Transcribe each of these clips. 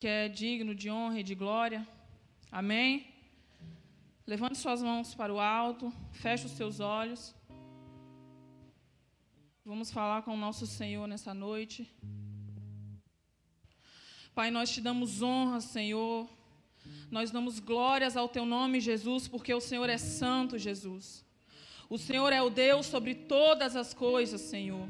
que é digno de honra e de glória. Amém? Levante suas mãos para o alto, feche os seus olhos. Vamos falar com o nosso Senhor nessa noite. Pai, nós te damos honra, Senhor. Nós damos glórias ao teu nome, Jesus, porque o Senhor é santo, Jesus. O Senhor é o Deus sobre todas as coisas, Senhor.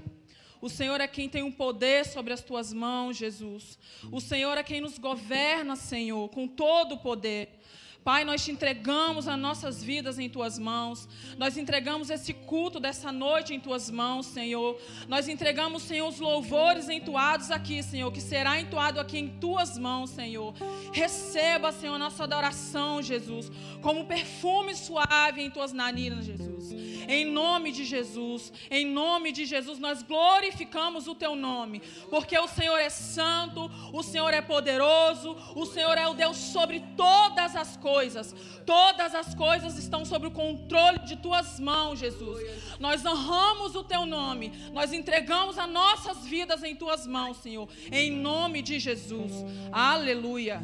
O Senhor é quem tem o um poder sobre as tuas mãos, Jesus. O Senhor é quem nos governa, Senhor, com todo o poder. Pai, nós te entregamos as nossas vidas em tuas mãos. Nós entregamos esse culto dessa noite em tuas mãos, Senhor. Nós entregamos, Senhor, os louvores entoados aqui, Senhor, que será entoado aqui em tuas mãos, Senhor. Receba, Senhor, nossa adoração, Jesus, como perfume suave em tuas narinas, Jesus. Em nome de Jesus, em nome de Jesus, nós glorificamos o teu nome, porque o Senhor é santo, o Senhor é poderoso, o Senhor é o Deus sobre todas as coisas coisas. Todas as coisas estão sob o controle de tuas mãos, Jesus. Nós honramos o teu nome. Nós entregamos as nossas vidas em tuas mãos, Senhor. Em nome de Jesus. Aleluia.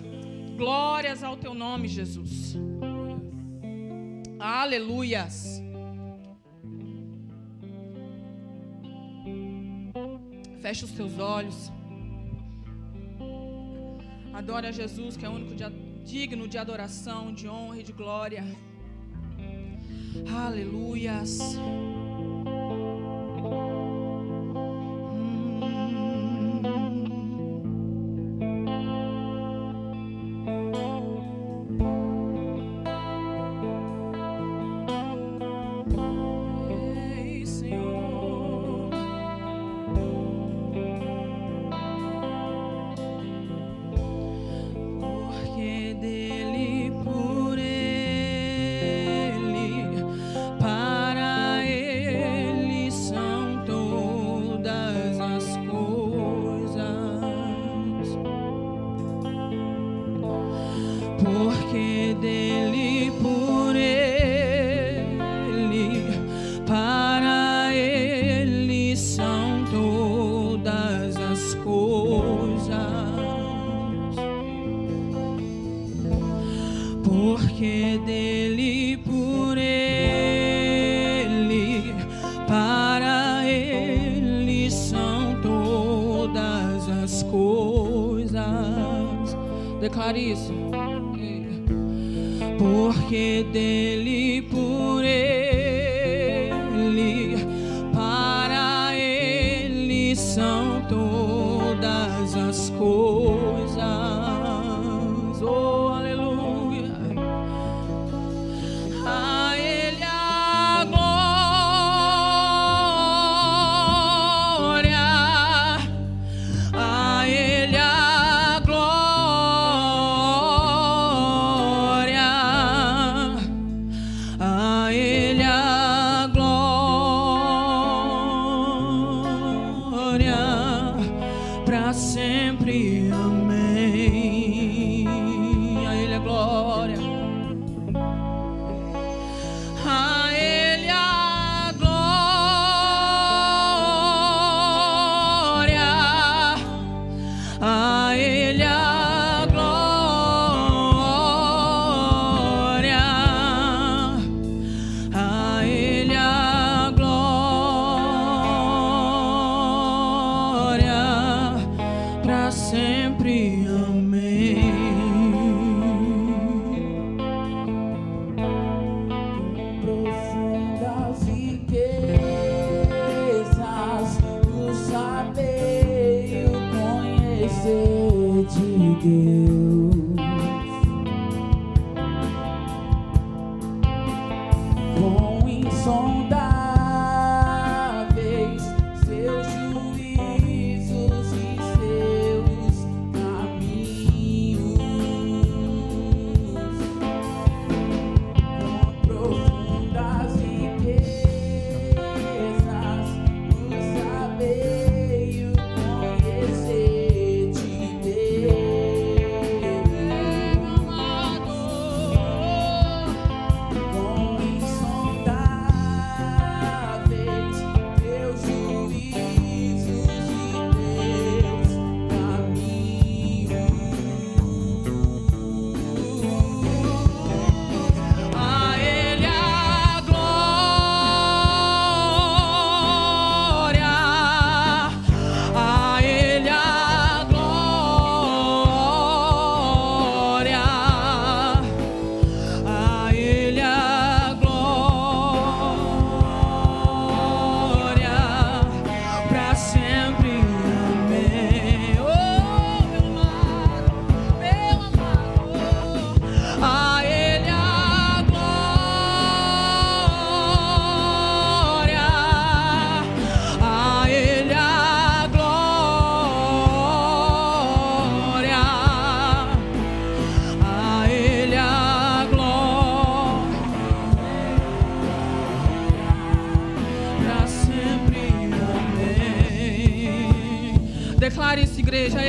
Glórias ao teu nome, Jesus. Aleluias. Feche os teus olhos. Adore a Jesus, que é o único dia digno de adoração, de honra e de glória. Aleluias.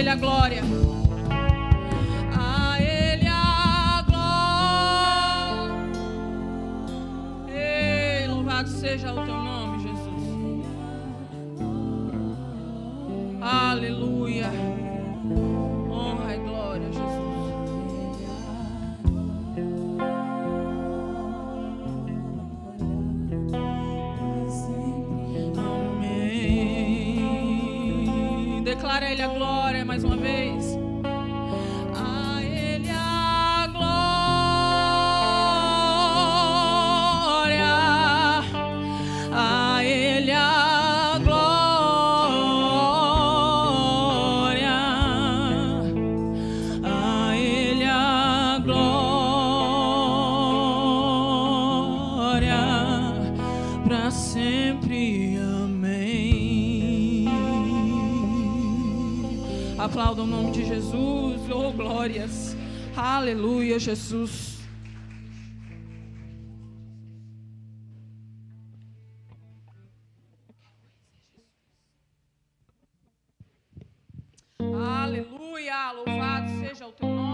Ele a glória. Aleluia! Louvado seja o teu nome.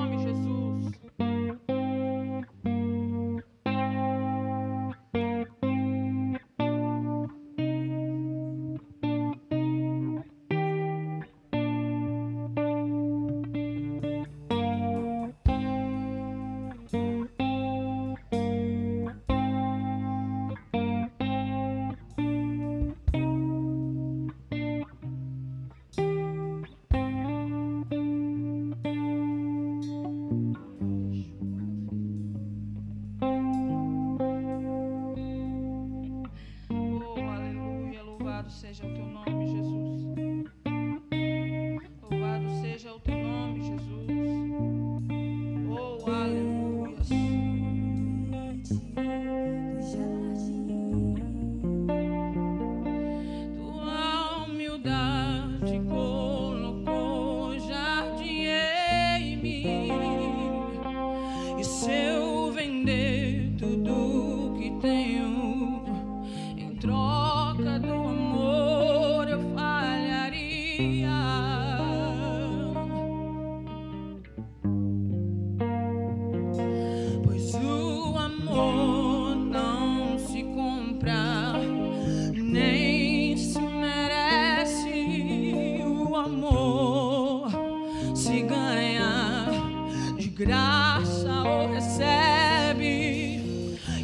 graça o recebe.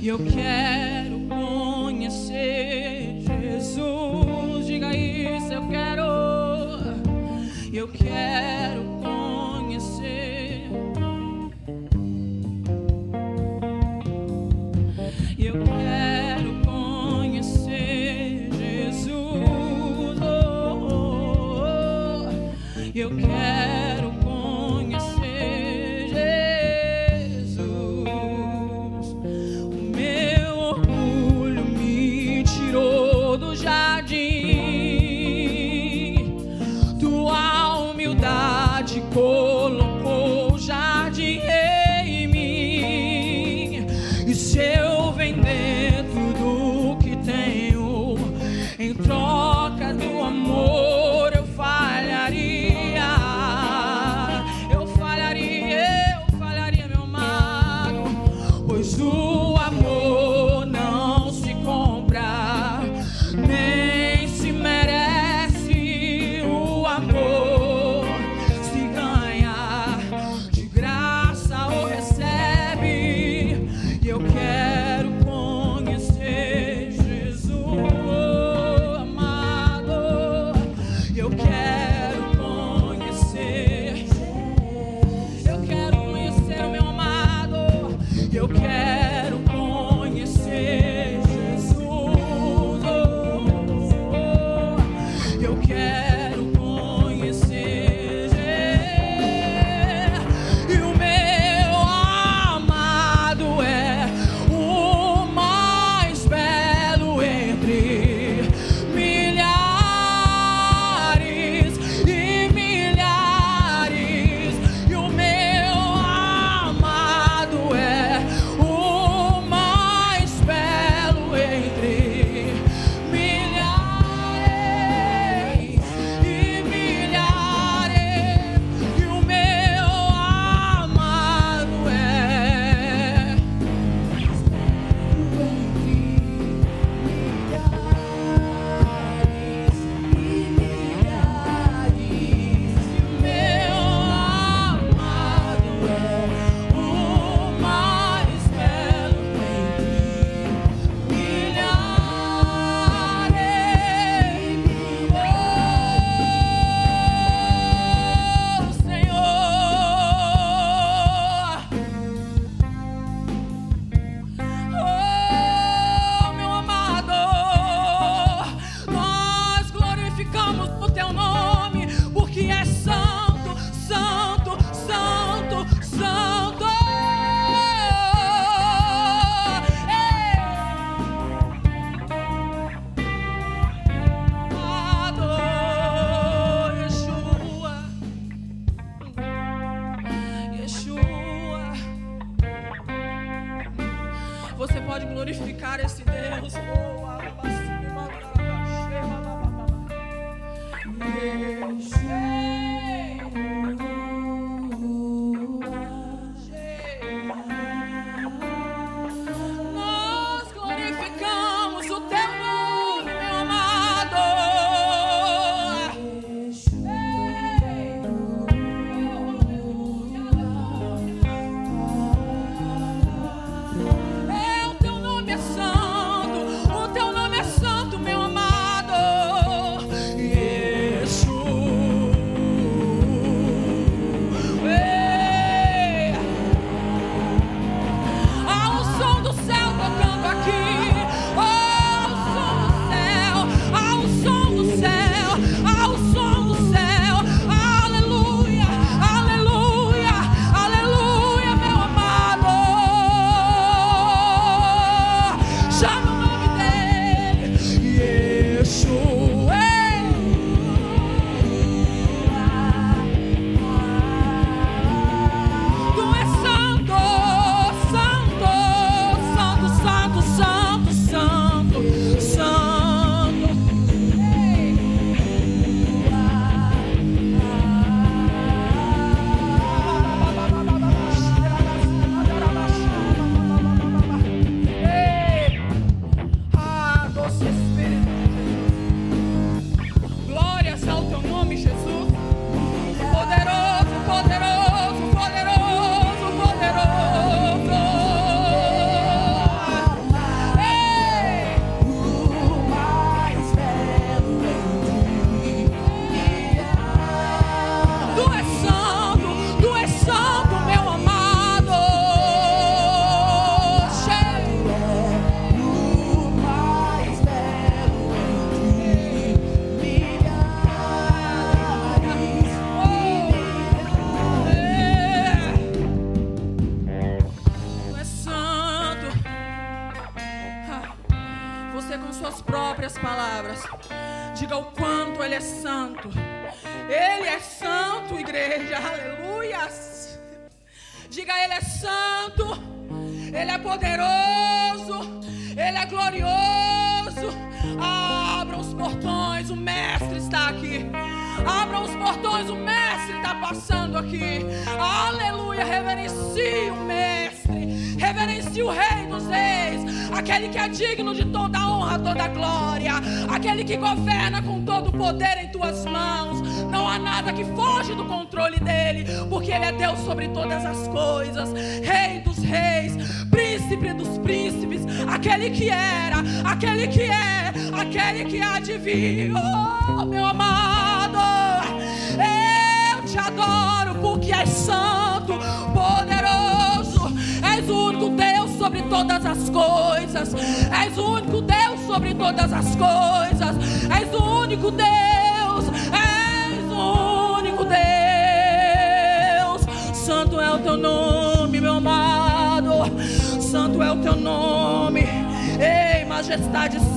E eu quero.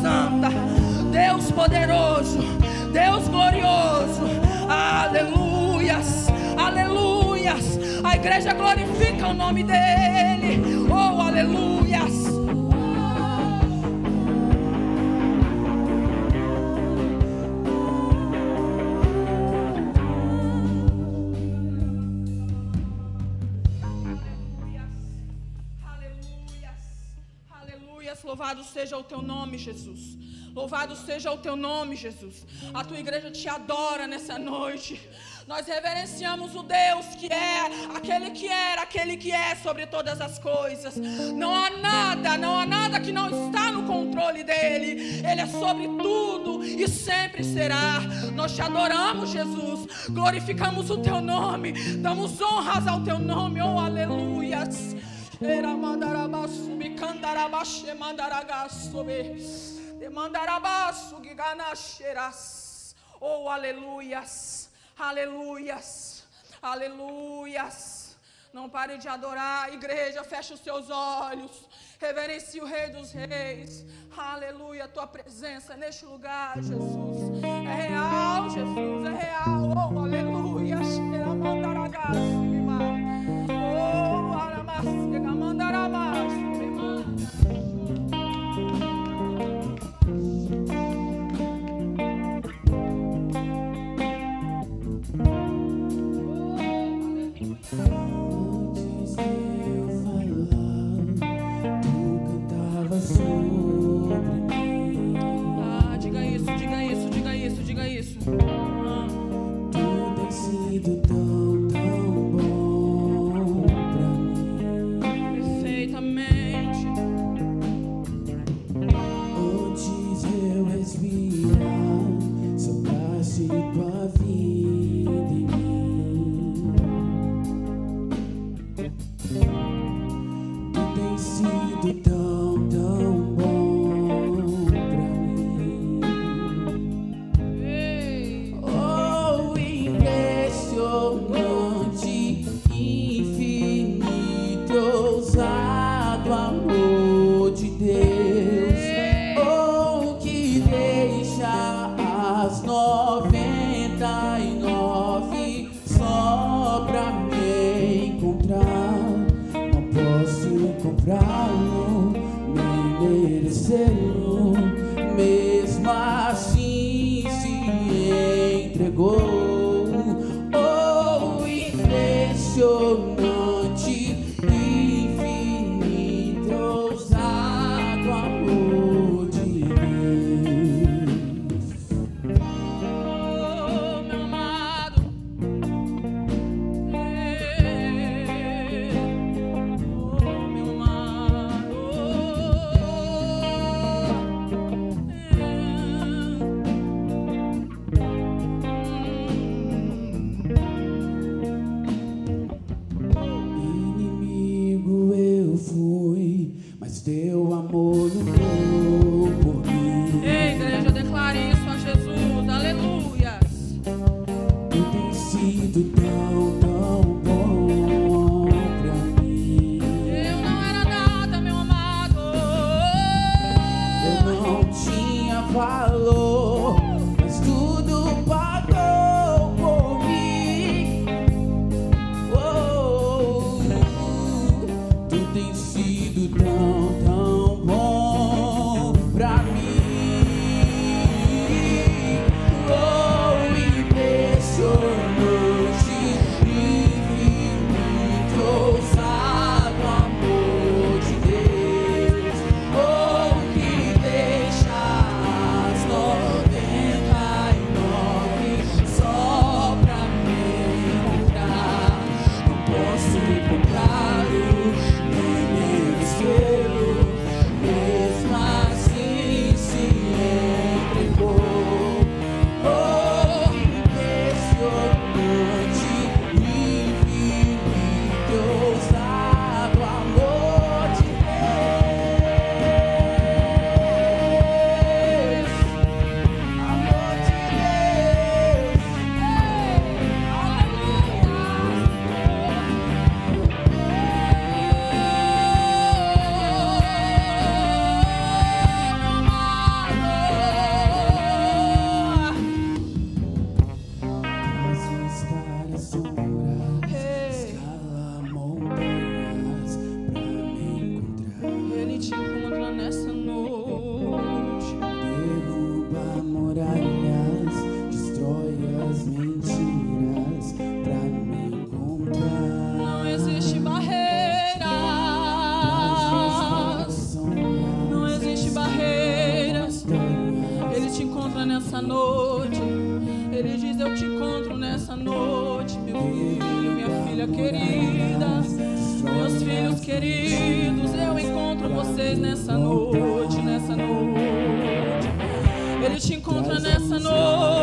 Santa, Deus poderoso, Deus glorioso. Aleluias, aleluias. A igreja glorifica o nome dEle. Oh, aleluias. Louvado seja o teu nome, Jesus. Louvado seja o teu nome, Jesus. A tua igreja te adora nessa noite. Nós reverenciamos o Deus que é, aquele que era, aquele que é sobre todas as coisas. Não há nada, não há nada que não está no controle dele. Ele é sobre tudo e sempre será. Nós te adoramos, Jesus. Glorificamos o teu nome. Damos honras ao teu nome. Oh, aleluias. Era mandarabassumi, candarabashe, mandaragassumi. Mandarabaço, giganaxerás. Oh, aleluias, aleluias, aleluias. Não pare de adorar, igreja, fecha os seus olhos. Reverencie o Rei dos Reis. Aleluia, tua presença neste lugar, Jesus. É real, Jesus, é real. Oh, aleluia, cheira. vocês nessa noite, nessa noite. Ele te encontra nessa noite.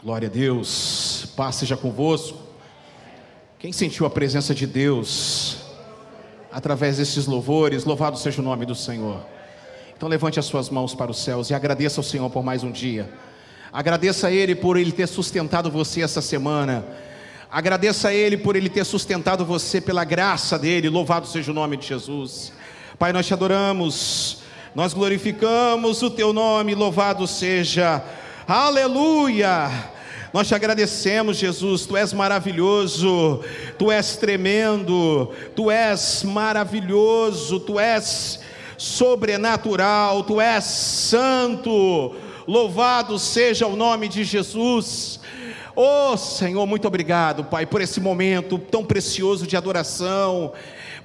Glória a Deus, paz seja convosco. Quem sentiu a presença de Deus através desses louvores, louvado seja o nome do Senhor. Então levante as suas mãos para os céus e agradeça ao Senhor por mais um dia. Agradeça a Ele por Ele ter sustentado você essa semana. Agradeça a Ele por Ele ter sustentado você pela graça dEle. Louvado seja o nome de Jesus. Pai, nós te adoramos, nós glorificamos o Teu nome. Louvado seja Aleluia! Nós te agradecemos, Jesus, tu és maravilhoso, tu és tremendo, tu és maravilhoso, tu és sobrenatural, tu és santo. Louvado seja o nome de Jesus. Oh Senhor, muito obrigado, Pai, por esse momento tão precioso de adoração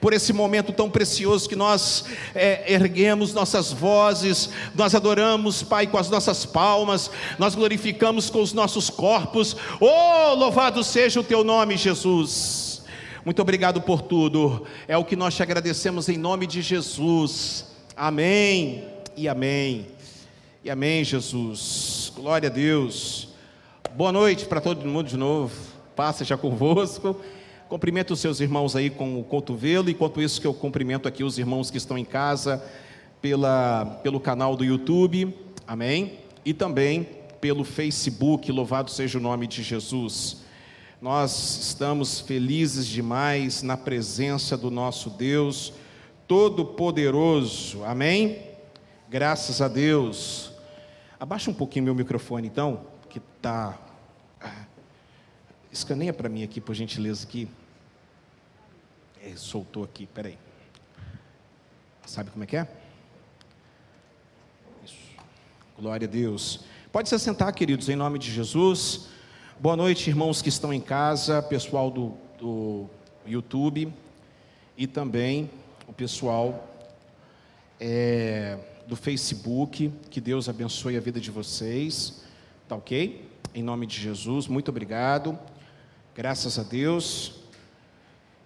por esse momento tão precioso que nós é, erguemos nossas vozes, nós adoramos, Pai, com as nossas palmas, nós glorificamos com os nossos corpos. Oh, louvado seja o teu nome, Jesus. Muito obrigado por tudo, é o que nós te agradecemos em nome de Jesus. Amém e amém. E amém, Jesus. Glória a Deus. Boa noite para todo mundo de novo. Passa já convosco. Cumprimento os seus irmãos aí com o cotovelo, enquanto isso que eu cumprimento aqui os irmãos que estão em casa pela, pelo canal do YouTube, amém? E também pelo Facebook, louvado seja o nome de Jesus. Nós estamos felizes demais na presença do nosso Deus Todo-Poderoso, amém? Graças a Deus. Abaixa um pouquinho meu microfone então, que está. Ah, escaneia para mim aqui, por gentileza, aqui. É, soltou aqui, peraí. Sabe como é que é? Isso. Glória a Deus. Pode se sentar, queridos, em nome de Jesus. Boa noite, irmãos que estão em casa, pessoal do, do YouTube e também o pessoal é, do Facebook. Que Deus abençoe a vida de vocês. Tá ok? Em nome de Jesus, muito obrigado. Graças a Deus.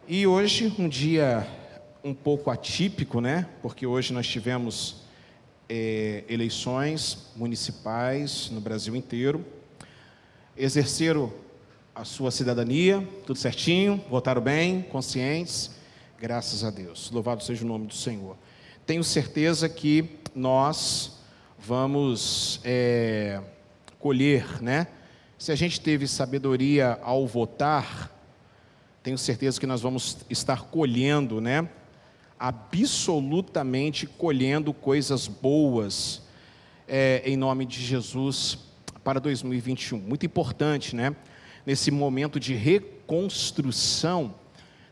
E hoje, um dia um pouco atípico, né? Porque hoje nós tivemos é, eleições municipais no Brasil inteiro. Exerceram a sua cidadania, tudo certinho, votaram bem, conscientes, graças a Deus. Louvado seja o nome do Senhor. Tenho certeza que nós vamos é, colher, né? Se a gente teve sabedoria ao votar, tenho certeza que nós vamos estar colhendo, né? Absolutamente colhendo coisas boas é, em nome de Jesus para 2021. Muito importante, né? Nesse momento de reconstrução,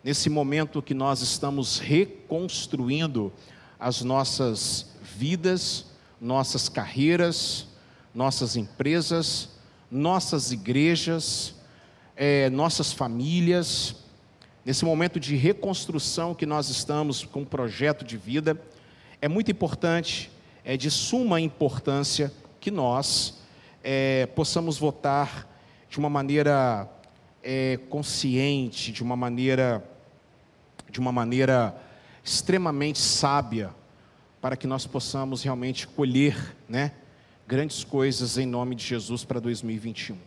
nesse momento que nós estamos reconstruindo as nossas vidas, nossas carreiras, nossas empresas, nossas igrejas, é, nossas famílias, nesse momento de reconstrução que nós estamos com um projeto de vida, é muito importante, é de suma importância que nós é, possamos votar de uma maneira é, consciente, de uma maneira, de uma maneira extremamente sábia, para que nós possamos realmente colher, né, grandes coisas em nome de Jesus para 2021,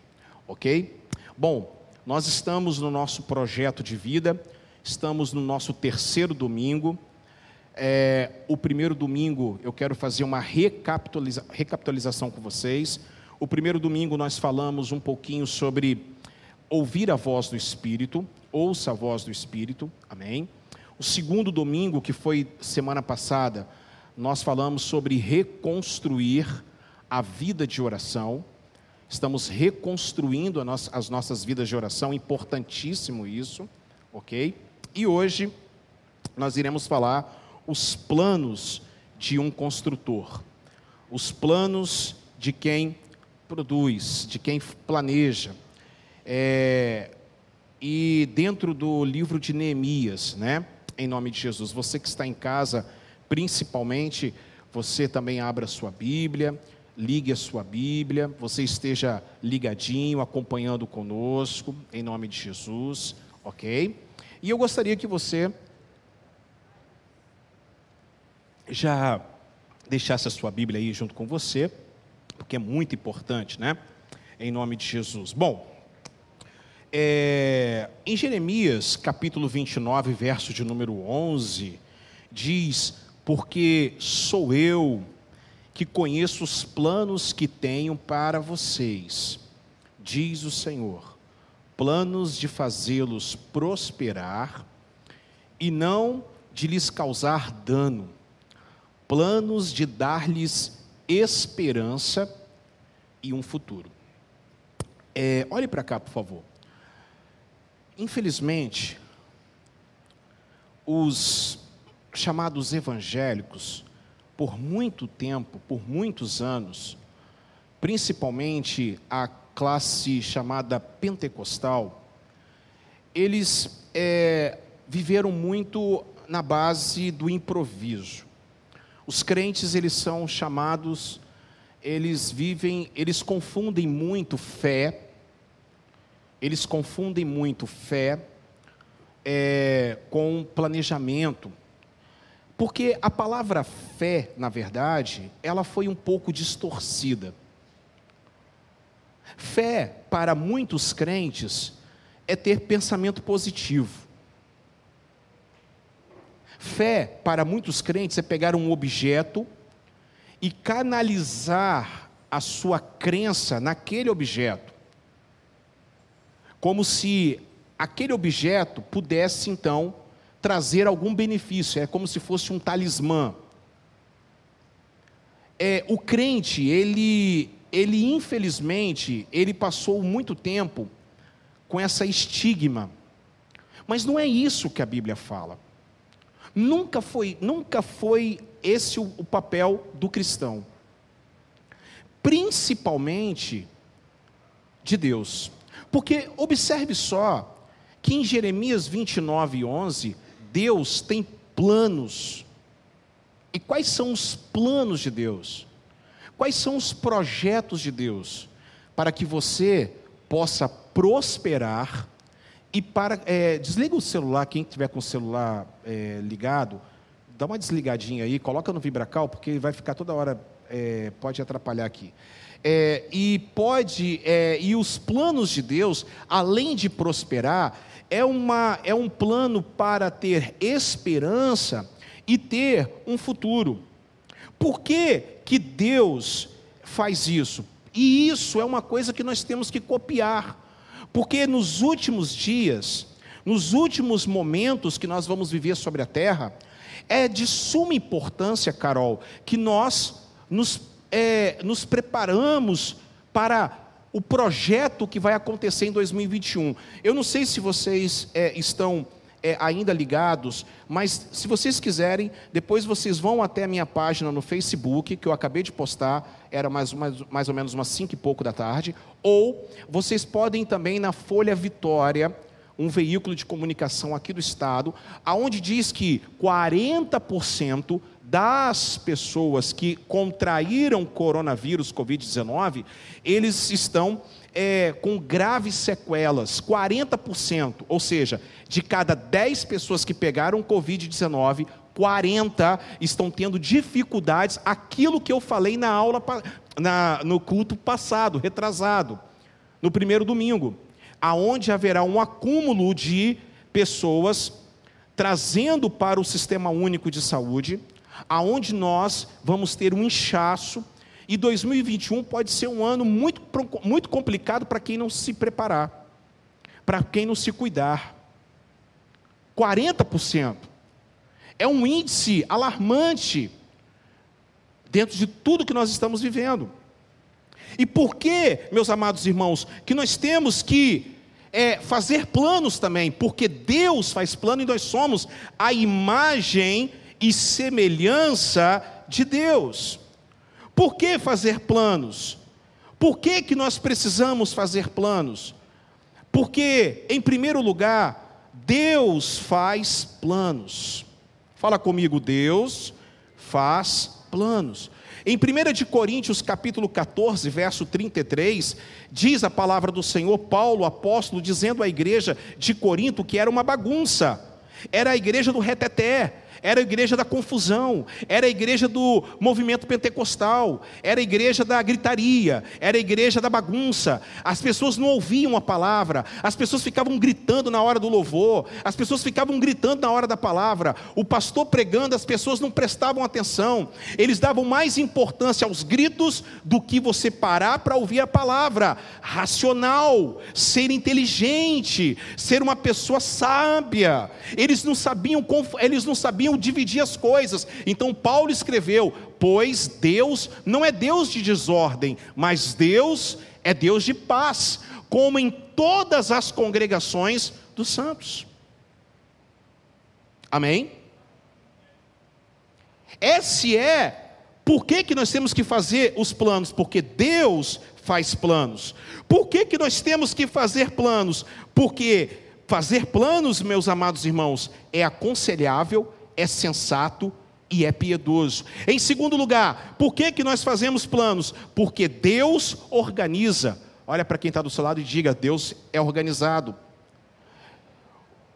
ok? Bom, nós estamos no nosso projeto de vida, estamos no nosso terceiro domingo. É, o primeiro domingo eu quero fazer uma recapitaliza recapitalização com vocês. O primeiro domingo nós falamos um pouquinho sobre ouvir a voz do Espírito, ouça a voz do Espírito, amém. O segundo domingo, que foi semana passada, nós falamos sobre reconstruir a vida de oração estamos reconstruindo as nossas vidas de oração, importantíssimo isso, ok? E hoje nós iremos falar os planos de um construtor, os planos de quem produz, de quem planeja. É, e dentro do livro de Neemias, né? Em nome de Jesus, você que está em casa, principalmente, você também abra sua Bíblia ligue a sua Bíblia, você esteja ligadinho, acompanhando conosco, em nome de Jesus, ok? E eu gostaria que você já deixasse a sua Bíblia aí junto com você, porque é muito importante, né? Em nome de Jesus. Bom, é, em Jeremias capítulo 29, verso de número 11, diz: Porque sou eu que conheço os planos que tenho para vocês, diz o Senhor, planos de fazê-los prosperar e não de lhes causar dano, planos de dar-lhes esperança e um futuro. É, olhe para cá, por favor. Infelizmente, os chamados evangélicos, por muito tempo, por muitos anos, principalmente a classe chamada pentecostal, eles é, viveram muito na base do improviso. Os crentes, eles são chamados, eles vivem, eles confundem muito fé, eles confundem muito fé é, com planejamento. Porque a palavra fé, na verdade, ela foi um pouco distorcida. Fé, para muitos crentes, é ter pensamento positivo. Fé, para muitos crentes, é pegar um objeto e canalizar a sua crença naquele objeto. Como se aquele objeto pudesse, então, trazer algum benefício, é como se fosse um talismã. É, o crente, ele, ele infelizmente, ele passou muito tempo com essa estigma. Mas não é isso que a Bíblia fala. Nunca foi, nunca foi esse o, o papel do cristão. Principalmente de Deus. Porque observe só que em Jeremias 29, 11, Deus tem planos. E quais são os planos de Deus? Quais são os projetos de Deus? Para que você possa prosperar e para. É, desliga o celular, quem tiver com o celular é, ligado, dá uma desligadinha aí, coloca no vibracal, porque vai ficar toda hora, é, pode atrapalhar aqui. É, e pode, é, e os planos de Deus, além de prosperar, é, uma, é um plano para ter esperança e ter um futuro. Por que, que Deus faz isso? E isso é uma coisa que nós temos que copiar, porque nos últimos dias, nos últimos momentos que nós vamos viver sobre a terra, é de suma importância, Carol, que nós nos, é, nos preparamos para o projeto que vai acontecer em 2021. Eu não sei se vocês é, estão é, ainda ligados, mas se vocês quiserem, depois vocês vão até a minha página no Facebook, que eu acabei de postar, era mais, mais, mais ou menos umas 5 e pouco da tarde, ou vocês podem também na Folha Vitória, um veículo de comunicação aqui do estado, aonde diz que 40% das pessoas que contraíram coronavírus Covid-19, eles estão é, com graves sequelas, 40%, ou seja, de cada 10 pessoas que pegaram Covid-19, 40 estão tendo dificuldades, aquilo que eu falei na aula, na, no culto passado, retrasado, no primeiro domingo, aonde haverá um acúmulo de pessoas trazendo para o sistema único de saúde, aonde nós vamos ter um inchaço e 2021 pode ser um ano muito, muito complicado para quem não se preparar, para quem não se cuidar. 40%. É um índice alarmante dentro de tudo que nós estamos vivendo. E por que, meus amados irmãos, que nós temos que é, fazer planos também? Porque Deus faz plano e nós somos a imagem e semelhança de Deus. Por que fazer planos? Por que, que nós precisamos fazer planos? Porque, em primeiro lugar, Deus faz planos. Fala comigo, Deus faz planos. Em 1 de Coríntios, capítulo 14, verso 33, diz a palavra do Senhor, Paulo, apóstolo, dizendo à igreja de Corinto que era uma bagunça, era a igreja do reteté, era a igreja da confusão, era a igreja do movimento pentecostal, era a igreja da gritaria, era a igreja da bagunça. As pessoas não ouviam a palavra, as pessoas ficavam gritando na hora do louvor, as pessoas ficavam gritando na hora da palavra. O pastor pregando, as pessoas não prestavam atenção, eles davam mais importância aos gritos do que você parar para ouvir a palavra. Racional, ser inteligente, ser uma pessoa sábia. Eles não sabiam, eles não sabiam sabiam dividir as coisas. Então Paulo escreveu: Pois Deus não é Deus de desordem, mas Deus é Deus de paz, como em todas as congregações dos santos. Amém? Esse é por que, que nós temos que fazer os planos? Porque Deus faz planos. Por que, que nós temos que fazer planos? Porque fazer planos, meus amados irmãos, é aconselhável, é sensato e é piedoso. Em segundo lugar, por que, que nós fazemos planos? Porque Deus organiza. Olha para quem está do seu lado e diga: Deus é organizado.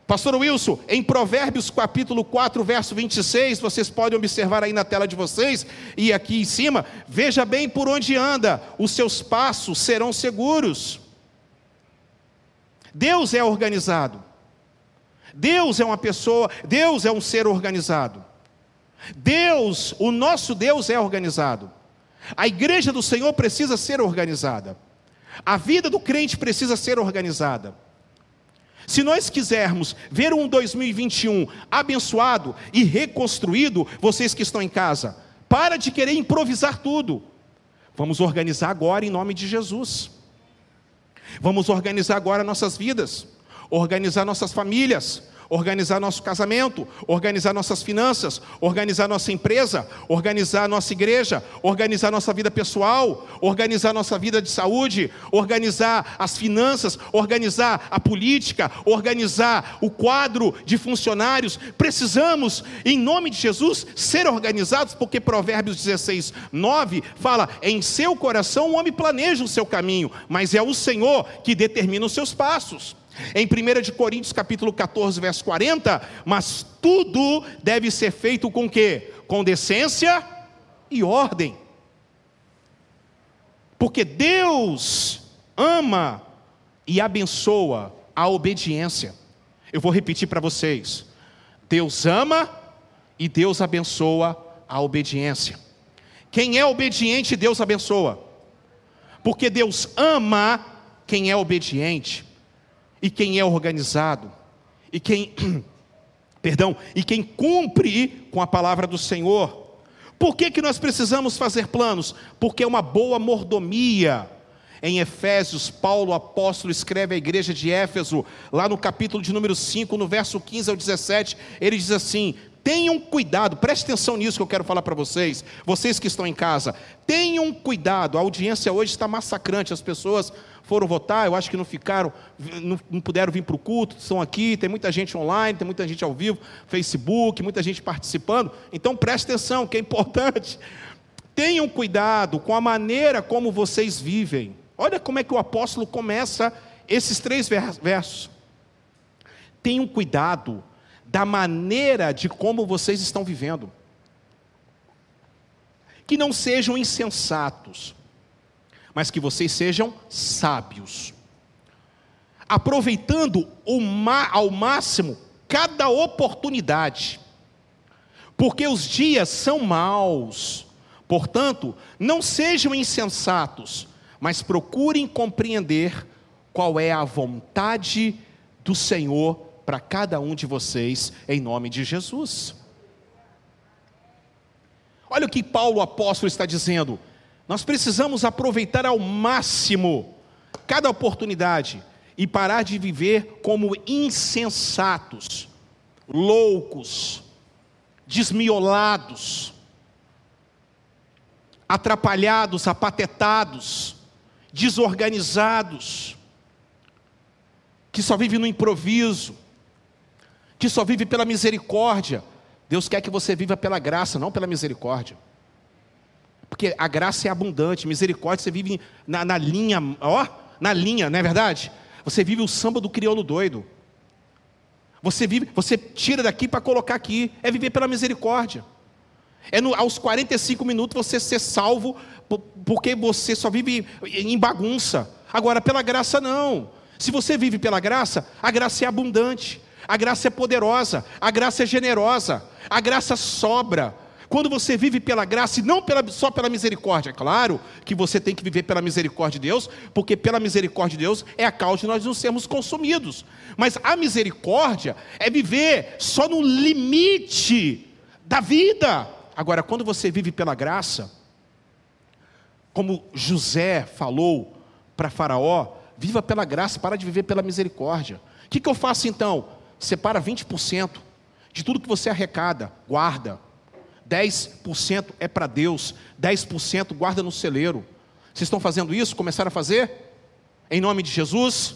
Pastor Wilson, em Provérbios capítulo 4, verso 26, vocês podem observar aí na tela de vocês e aqui em cima, veja bem por onde anda, os seus passos serão seguros. Deus é organizado. Deus é uma pessoa, Deus é um ser organizado. Deus, o nosso Deus é organizado. A igreja do Senhor precisa ser organizada. A vida do crente precisa ser organizada. Se nós quisermos ver um 2021 abençoado e reconstruído, vocês que estão em casa, para de querer improvisar tudo. Vamos organizar agora em nome de Jesus. Vamos organizar agora nossas vidas, organizar nossas famílias, organizar nosso casamento, organizar nossas finanças, organizar nossa empresa, organizar nossa igreja, organizar nossa vida pessoal, organizar nossa vida de saúde, organizar as finanças, organizar a política, organizar o quadro de funcionários. Precisamos, em nome de Jesus, ser organizados, porque Provérbios 16, 9 fala: em seu coração o homem planeja o seu caminho, mas é o Senhor que determina os seus passos. Em 1 de Coríntios capítulo 14, verso 40, mas tudo deve ser feito com quê? Com decência e ordem. Porque Deus ama e abençoa a obediência. Eu vou repetir para vocês. Deus ama e Deus abençoa a obediência. Quem é obediente, Deus abençoa. Porque Deus ama quem é obediente e quem é organizado, e quem, perdão, e quem cumpre com a palavra do Senhor. Por que, que nós precisamos fazer planos? Porque é uma boa mordomia. Em Efésios, Paulo apóstolo escreve à igreja de Éfeso, lá no capítulo de número 5, no verso 15 ao 17, ele diz assim: Tenham cuidado, preste atenção nisso que eu quero falar para vocês, vocês que estão em casa. Tenham cuidado, a audiência hoje está massacrante, as pessoas foram votar, eu acho que não ficaram, não, não puderam vir para o culto, estão aqui, tem muita gente online, tem muita gente ao vivo, Facebook, muita gente participando. Então preste atenção, que é importante. Tenham cuidado com a maneira como vocês vivem. Olha como é que o apóstolo começa esses três versos. Tenham cuidado da maneira de como vocês estão vivendo. Que não sejam insensatos, mas que vocês sejam sábios, aproveitando ao máximo cada oportunidade, porque os dias são maus. Portanto, não sejam insensatos, mas procurem compreender qual é a vontade do Senhor para cada um de vocês, em nome de Jesus. Olha o que Paulo apóstolo está dizendo: nós precisamos aproveitar ao máximo cada oportunidade e parar de viver como insensatos, loucos, desmiolados, atrapalhados, apatetados, desorganizados, que só vive no improviso, que só vive pela misericórdia. Deus quer que você viva pela graça, não pela misericórdia. Porque a graça é abundante, misericórdia, você vive na, na linha, ó, na linha, não é verdade? Você vive o samba do crioulo doido. Você vive, você tira daqui para colocar aqui, é viver pela misericórdia. É no, aos 45 minutos você ser salvo, porque você só vive em bagunça. Agora, pela graça, não. Se você vive pela graça, a graça é abundante, a graça é poderosa, a graça é generosa, a graça sobra. quando você vive pela graça e não pela, só pela misericórdia. É claro que você tem que viver pela misericórdia de Deus, porque pela misericórdia de Deus é a causa de nós não sermos consumidos. Mas a misericórdia é viver só no limite da vida. Agora, quando você vive pela graça, como José falou para Faraó, viva pela graça, para de viver pela misericórdia. O que, que eu faço então? Separa 20% de tudo que você arrecada, guarda. 10% é para Deus, 10% guarda no celeiro. Vocês estão fazendo isso? Começaram a fazer? Em nome de Jesus?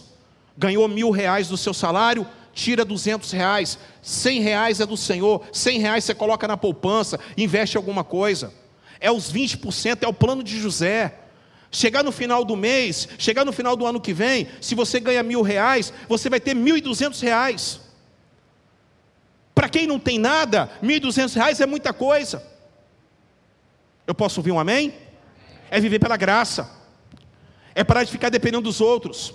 Ganhou mil reais do seu salário, tira 200 reais, 100 reais é do Senhor, 100 reais você coloca na poupança, investe alguma coisa. É os 20%, é o plano de José. Chegar no final do mês, chegar no final do ano que vem, se você ganha mil reais, você vai ter mil e duzentos reais. Para quem não tem nada, duzentos reais é muita coisa. Eu posso ouvir um amém? É viver pela graça. É parar de ficar dependendo dos outros.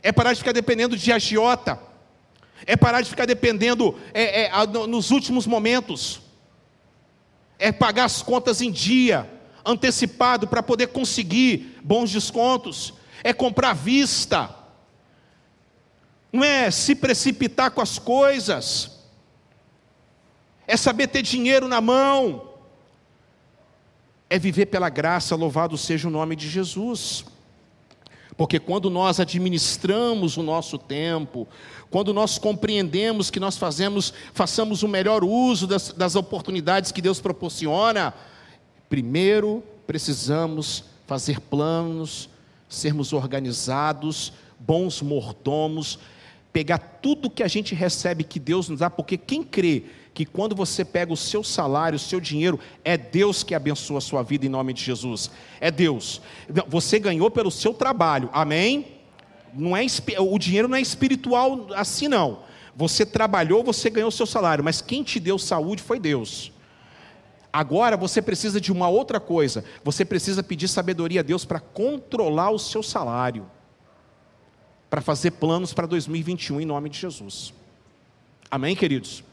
É parar de ficar dependendo de agiota. É parar de ficar dependendo é, é, nos últimos momentos. É pagar as contas em dia antecipado para poder conseguir bons descontos, é comprar à vista, não é se precipitar com as coisas, é saber ter dinheiro na mão, é viver pela graça, louvado seja o nome de Jesus. Porque quando nós administramos o nosso tempo, quando nós compreendemos que nós fazemos, façamos o melhor uso das, das oportunidades que Deus proporciona, Primeiro, precisamos fazer planos, sermos organizados, bons mordomos, pegar tudo que a gente recebe que Deus nos dá, porque quem crê que quando você pega o seu salário, o seu dinheiro, é Deus que abençoa a sua vida em nome de Jesus. É Deus. Você ganhou pelo seu trabalho. Amém? Não é o dinheiro não é espiritual assim não. Você trabalhou, você ganhou o seu salário, mas quem te deu saúde foi Deus. Agora você precisa de uma outra coisa. Você precisa pedir sabedoria a Deus para controlar o seu salário. Para fazer planos para 2021 em nome de Jesus. Amém, queridos?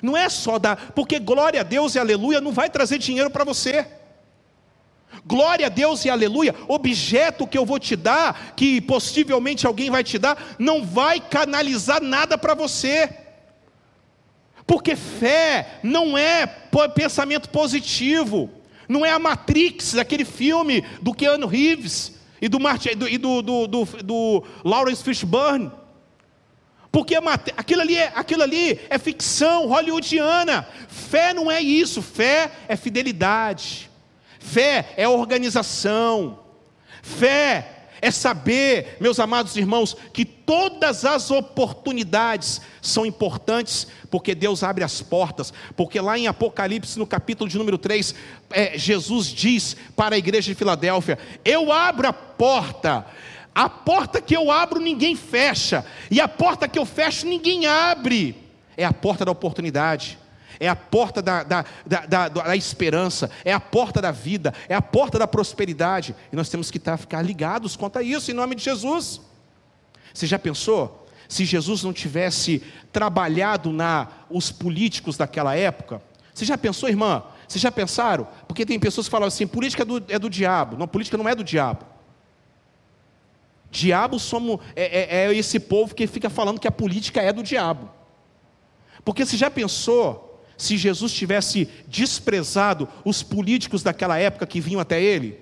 Não é só dar, porque glória a Deus e aleluia não vai trazer dinheiro para você. Glória a Deus e aleluia, objeto que eu vou te dar, que possivelmente alguém vai te dar, não vai canalizar nada para você. Porque fé não é pensamento positivo, não é a Matrix, daquele filme do Keanu Reeves e do, Martin, e do, do, do, do Lawrence Fishburne. Porque aquilo ali, é, aquilo ali é ficção hollywoodiana. Fé não é isso, fé é fidelidade, fé é organização, fé é saber, meus amados irmãos, que todas as oportunidades são importantes, porque Deus abre as portas, porque lá em Apocalipse, no capítulo de número 3, é, Jesus diz para a igreja de Filadélfia: Eu abro a porta, a porta que eu abro ninguém fecha, e a porta que eu fecho ninguém abre, é a porta da oportunidade é a porta da, da, da, da, esperança, é a porta da vida, é a porta da prosperidade. E nós temos que estar, ficar ligados quanto a isso, em nome de Jesus. Você já pensou? Se Jesus não tivesse trabalhado na os políticos daquela época, você já pensou, irmã? Vocês já pensaram? Porque tem pessoas que falam assim: política é do, é do diabo. Não, política não é do diabo. Diabo somos, é, é, é esse povo que fica falando que a política é do diabo. Porque você já pensou se Jesus tivesse desprezado os políticos daquela época que vinham até ele,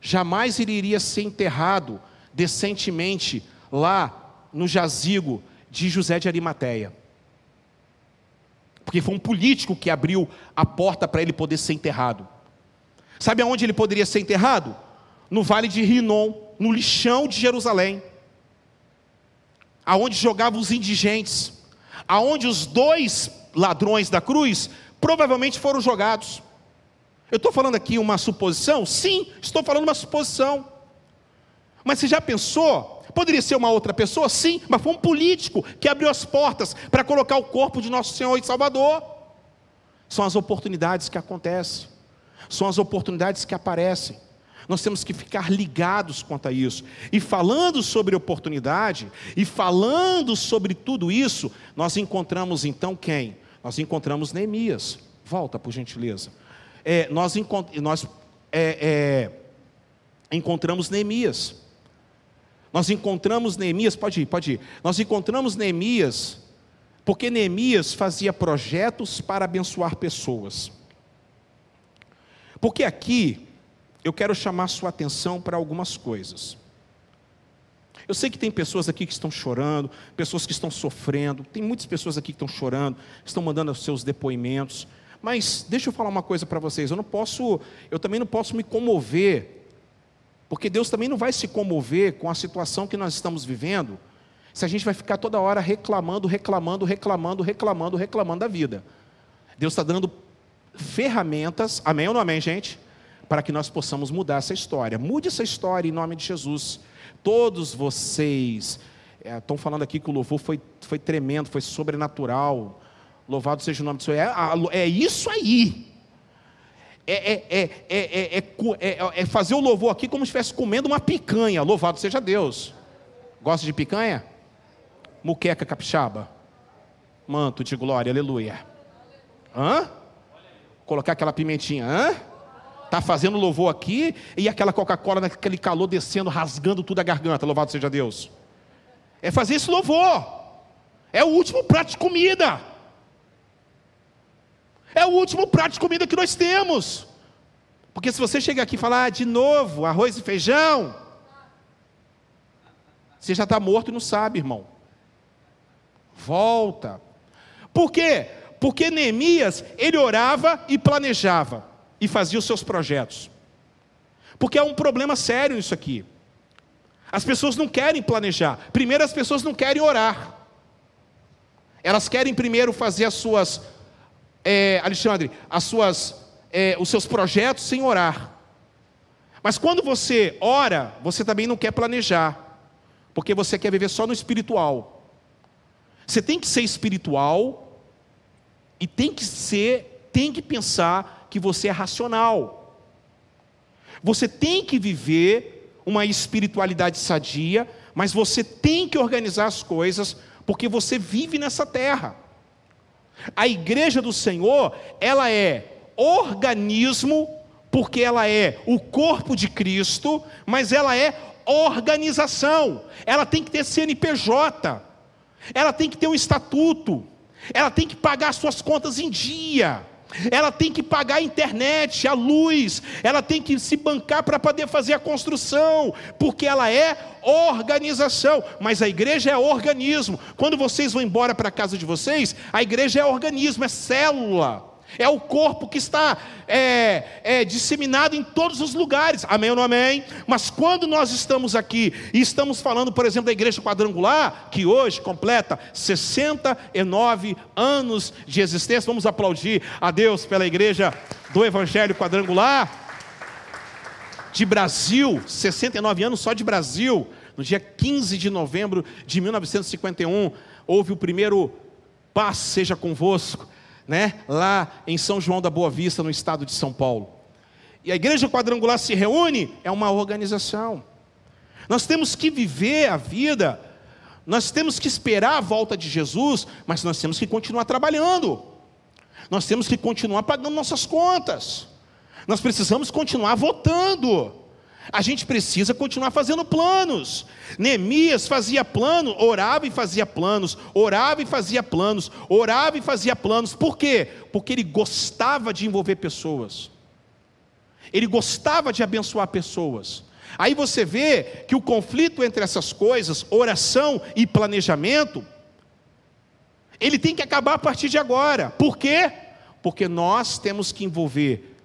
jamais ele iria ser enterrado decentemente lá no jazigo de José de Arimateia. Porque foi um político que abriu a porta para ele poder ser enterrado. Sabe aonde ele poderia ser enterrado? No vale de Rinom, no lixão de Jerusalém. Aonde jogavam os indigentes. Aonde os dois ladrões da cruz, provavelmente foram jogados. Eu estou falando aqui uma suposição? Sim, estou falando uma suposição. Mas você já pensou? Poderia ser uma outra pessoa? Sim, mas foi um político que abriu as portas para colocar o corpo de nosso Senhor e Salvador. São as oportunidades que acontecem, são as oportunidades que aparecem. Nós temos que ficar ligados quanto a isso. E falando sobre oportunidade, e falando sobre tudo isso, nós encontramos então quem? Nós encontramos Neemias. Volta, por gentileza. É, nós encont nós é, é, encontramos Neemias. Nós encontramos Neemias, pode ir, pode ir. Nós encontramos Neemias, porque Neemias fazia projetos para abençoar pessoas. Porque aqui eu quero chamar sua atenção para algumas coisas. Eu sei que tem pessoas aqui que estão chorando, pessoas que estão sofrendo, tem muitas pessoas aqui que estão chorando, estão mandando os seus depoimentos. Mas deixa eu falar uma coisa para vocês, eu não posso, eu também não posso me comover, porque Deus também não vai se comover com a situação que nós estamos vivendo, se a gente vai ficar toda hora reclamando, reclamando, reclamando, reclamando, reclamando da vida. Deus está dando ferramentas, amém ou não amém, gente? Para que nós possamos mudar essa história. Mude essa história em nome de Jesus. Todos vocês é, estão falando aqui que o louvor foi, foi tremendo, foi sobrenatural. Louvado seja o nome do Senhor. É, é isso aí. É, é, fazer o louvor aqui como se estivesse comendo uma picanha. Louvado seja Deus. Gosta de picanha? Muqueca capixaba. Manto de glória, aleluia. Hã? Colocar aquela pimentinha, hã? Tá fazendo louvor aqui e aquela Coca-Cola naquele calor descendo, rasgando tudo a garganta. Louvado seja Deus. É fazer esse louvor. É o último prato de comida. É o último prato de comida que nós temos. Porque se você chegar aqui e falar ah, de novo, arroz e feijão, você já está morto e não sabe, irmão. Volta. Por quê? Porque Neemias, ele orava e planejava, e fazia os seus projetos. Porque é um problema sério isso aqui. As pessoas não querem planejar. Primeiro, as pessoas não querem orar. Elas querem primeiro fazer as suas é, Alexandre, as suas, é, os seus projetos sem orar. Mas quando você ora, você também não quer planejar, porque você quer viver só no espiritual. Você tem que ser espiritual e tem que ser, tem que pensar que você é racional. Você tem que viver uma espiritualidade sadia, mas você tem que organizar as coisas, porque você vive nessa terra. A igreja do Senhor, ela é organismo, porque ela é o corpo de Cristo, mas ela é organização. Ela tem que ter CNPJ, ela tem que ter um estatuto, ela tem que pagar suas contas em dia ela tem que pagar a internet, a luz, ela tem que se bancar para poder fazer a construção, porque ela é organização, mas a igreja é organismo. Quando vocês vão embora para a casa de vocês, a igreja é organismo, é célula. É o corpo que está é, é, disseminado em todos os lugares. Amém ou não amém? Mas quando nós estamos aqui e estamos falando, por exemplo, da igreja quadrangular, que hoje completa 69 anos de existência, vamos aplaudir a Deus pela igreja do Evangelho Quadrangular de Brasil, 69 anos só de Brasil. No dia 15 de novembro de 1951, houve o primeiro Paz seja convosco né, lá em São João da Boa Vista, no estado de São Paulo. E a igreja quadrangular se reúne, é uma organização. Nós temos que viver a vida, nós temos que esperar a volta de Jesus, mas nós temos que continuar trabalhando, nós temos que continuar pagando nossas contas, nós precisamos continuar votando. A gente precisa continuar fazendo planos. Neemias fazia plano, orava e fazia planos, orava e fazia planos, orava e fazia planos. Por quê? Porque ele gostava de envolver pessoas. Ele gostava de abençoar pessoas. Aí você vê que o conflito entre essas coisas, oração e planejamento, ele tem que acabar a partir de agora. Por quê? Porque nós temos que envolver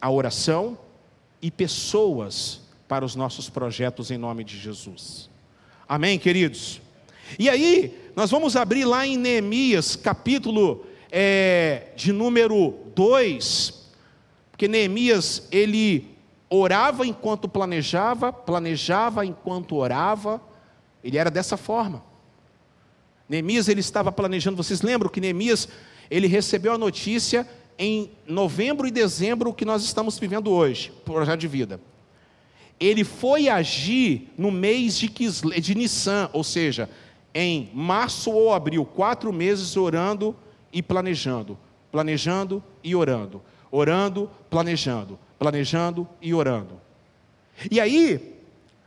a oração e pessoas para os nossos projetos em nome de Jesus. Amém, queridos? E aí, nós vamos abrir lá em Neemias, capítulo é, de número 2, porque Neemias, ele orava enquanto planejava, planejava enquanto orava, ele era dessa forma. Neemias, ele estava planejando, vocês lembram que Neemias, ele recebeu a notícia em novembro e dezembro o que nós estamos vivendo hoje, projeto de vida. Ele foi agir no mês de, Kisle, de Nissan, ou seja, em março ou abril, quatro meses orando e planejando. planejando e orando. Orando, planejando, planejando e orando. E aí,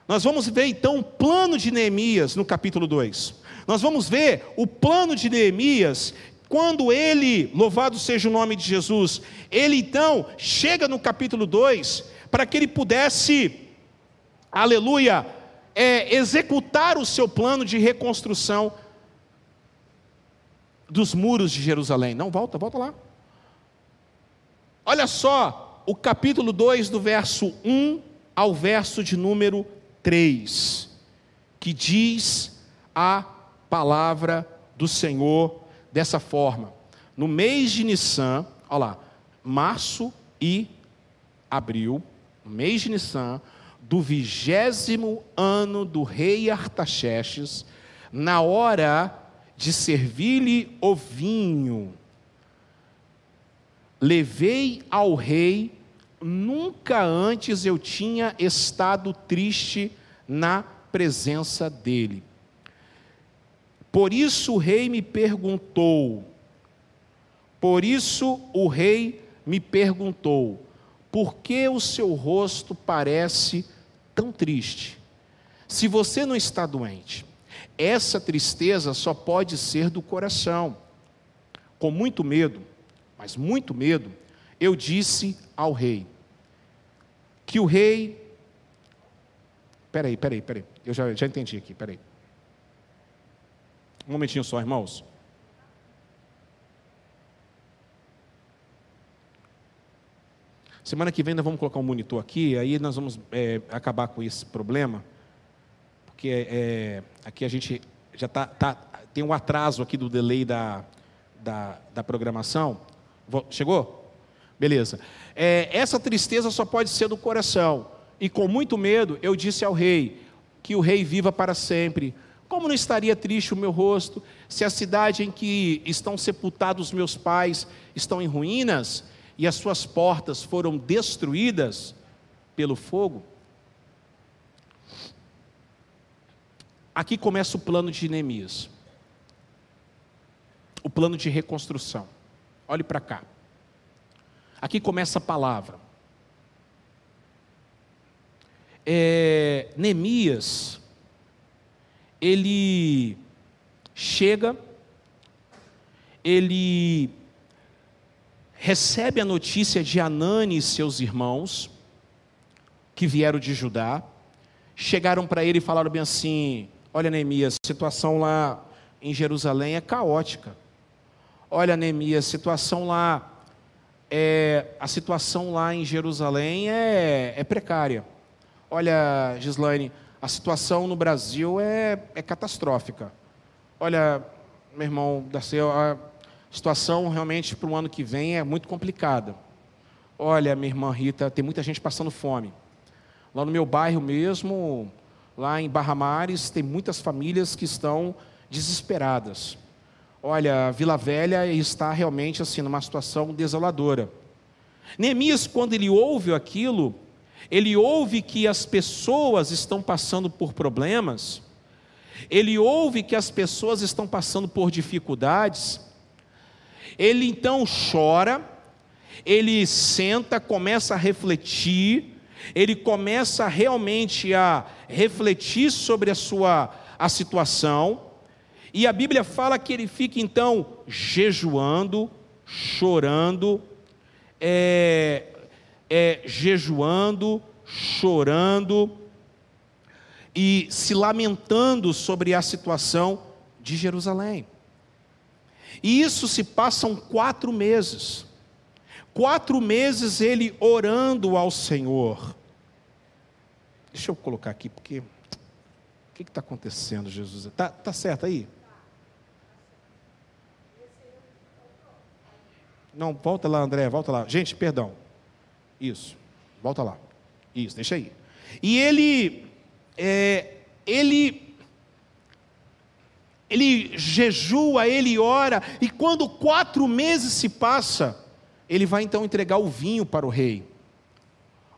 nós vamos ver então o plano de Neemias no capítulo 2. Nós vamos ver o plano de Neemias quando ele, louvado seja o nome de Jesus, ele então chega no capítulo 2 para que ele pudesse, aleluia, é, executar o seu plano de reconstrução dos muros de Jerusalém. Não, volta, volta lá. Olha só, o capítulo 2, do verso 1 ao verso de número 3, que diz a palavra do Senhor dessa forma. No mês de Nissan, olha lá, março e abril, no mês de Nissan, do vigésimo ano do rei Artaxerxes, na hora de servir-lhe o vinho, levei ao rei, nunca antes eu tinha estado triste na presença dele. Por isso o rei me perguntou, por isso o rei me perguntou, por que o seu rosto parece tão triste? Se você não está doente, essa tristeza só pode ser do coração. Com muito medo, mas muito medo, eu disse ao rei que o rei. Peraí, peraí, peraí, eu já, já entendi aqui, peraí. Um momentinho só, irmãos. Semana que vem nós vamos colocar um monitor aqui, aí nós vamos é, acabar com esse problema, porque é, aqui a gente já tá, tá, tem um atraso aqui do delay da, da, da programação. Chegou? Beleza. É, essa tristeza só pode ser do coração. E com muito medo eu disse ao rei que o rei viva para sempre. Como não estaria triste o meu rosto se a cidade em que estão sepultados meus pais estão em ruínas e as suas portas foram destruídas pelo fogo? Aqui começa o plano de Neemias. O plano de reconstrução. Olhe para cá. Aqui começa a palavra. É, Neemias ele chega, ele recebe a notícia de Anani e seus irmãos, que vieram de Judá, chegaram para ele e falaram bem assim: Olha, Neemias, a situação lá em Jerusalém é caótica. Olha, Neemias, a situação lá, é, a situação lá em Jerusalém é, é precária. Olha, Gislaine, a situação no Brasil é, é catastrófica. Olha, meu irmão, a situação realmente para o ano que vem é muito complicada. Olha, minha irmã Rita, tem muita gente passando fome. Lá no meu bairro mesmo, lá em Barra Mares, tem muitas famílias que estão desesperadas. Olha, Vila Velha está realmente assim numa situação desoladora. Neemias, quando ele ouve aquilo, ele ouve que as pessoas estão passando por problemas, ele ouve que as pessoas estão passando por dificuldades, ele então chora, ele senta, começa a refletir, ele começa realmente a refletir sobre a sua a situação, e a Bíblia fala que ele fica então jejuando, chorando, é, é, jejuando, chorando e se lamentando sobre a situação de Jerusalém. E isso se passam quatro meses. Quatro meses ele orando ao Senhor. Deixa eu colocar aqui, porque. O que está acontecendo, Jesus? Está tá certo aí? Não, volta lá, André, volta lá. Gente, perdão. Isso, volta lá. Isso, deixa aí. E ele, é, ele, ele jejua, ele ora, e quando quatro meses se passa, ele vai então entregar o vinho para o rei.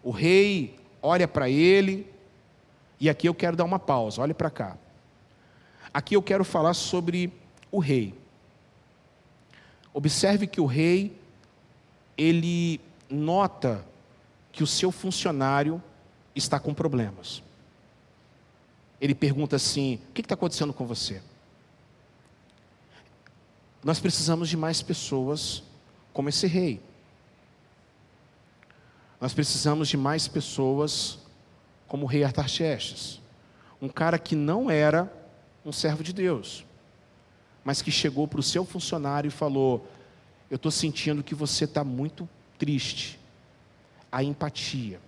O rei olha para ele, e aqui eu quero dar uma pausa, olhe para cá. Aqui eu quero falar sobre o rei. Observe que o rei, ele nota que o seu funcionário está com problemas. Ele pergunta assim: o que está acontecendo com você? Nós precisamos de mais pessoas como esse rei. Nós precisamos de mais pessoas como o rei Artaxerxes. Um cara que não era um servo de Deus, mas que chegou para o seu funcionário e falou: Eu estou sentindo que você está muito triste. A empatia.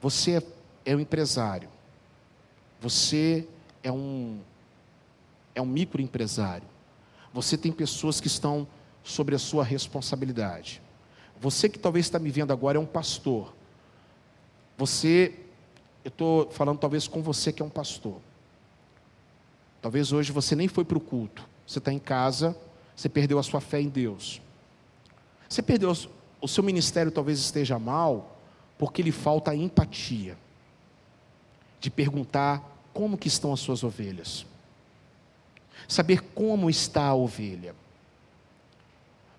Você é um empresário. Você é um, é um microempresário. Você tem pessoas que estão sobre a sua responsabilidade. Você que talvez está me vendo agora é um pastor. Você, eu estou falando talvez com você que é um pastor. Talvez hoje você nem foi para o culto. Você está em casa, você perdeu a sua fé em Deus. Você perdeu o seu ministério talvez esteja mal porque lhe falta empatia de perguntar como que estão as suas ovelhas. Saber como está a ovelha.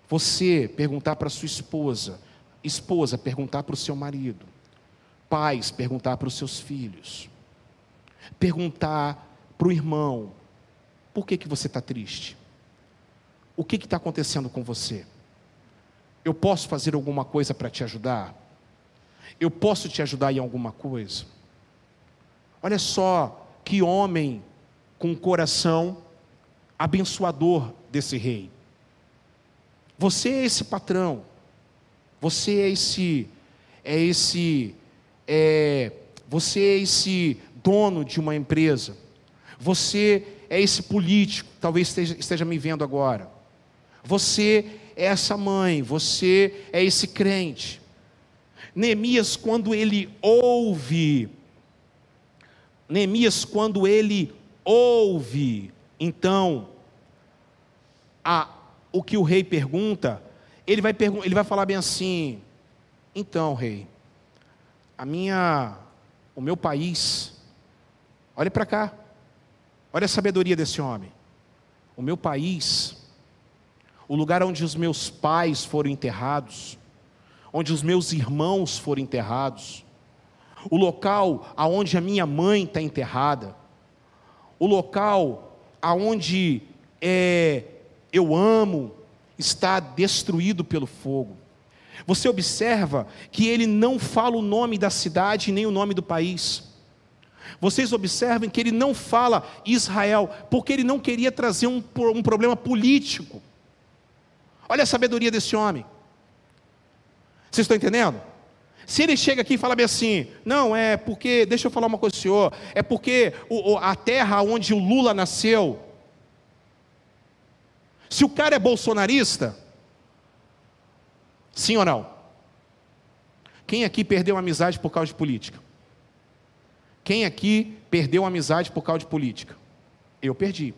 Você perguntar para sua esposa, esposa perguntar para o seu marido, pais perguntar para os seus filhos, perguntar para o irmão, por que, que você está triste? O que está acontecendo com você? Eu posso fazer alguma coisa para te ajudar? Eu posso te ajudar em alguma coisa? Olha só que homem com coração abençoador desse rei. Você é esse patrão. Você é esse é esse é, você é esse dono de uma empresa. Você é esse político, talvez esteja, esteja me vendo agora. Você é essa mãe, você é esse crente. Neemias, quando ele ouve Neemias, quando ele ouve, então, a, o que o rei pergunta, ele vai, ele vai falar bem assim: então, rei, a minha, o meu país, olhe para cá, olha a sabedoria desse homem. O meu país, o lugar onde os meus pais foram enterrados, onde os meus irmãos foram enterrados, o local aonde a minha mãe está enterrada, o local aonde é, eu amo está destruído pelo fogo. Você observa que ele não fala o nome da cidade nem o nome do país. Vocês observem que ele não fala Israel, porque ele não queria trazer um, um problema político. Olha a sabedoria desse homem. Vocês estão entendendo? Se ele chega aqui e fala bem assim, não, é porque, deixa eu falar uma coisa, senhor, é porque o, a terra onde o Lula nasceu, se o cara é bolsonarista, sim ou não? Quem aqui perdeu amizade por causa de política? Quem aqui perdeu amizade por causa de política? Eu perdi.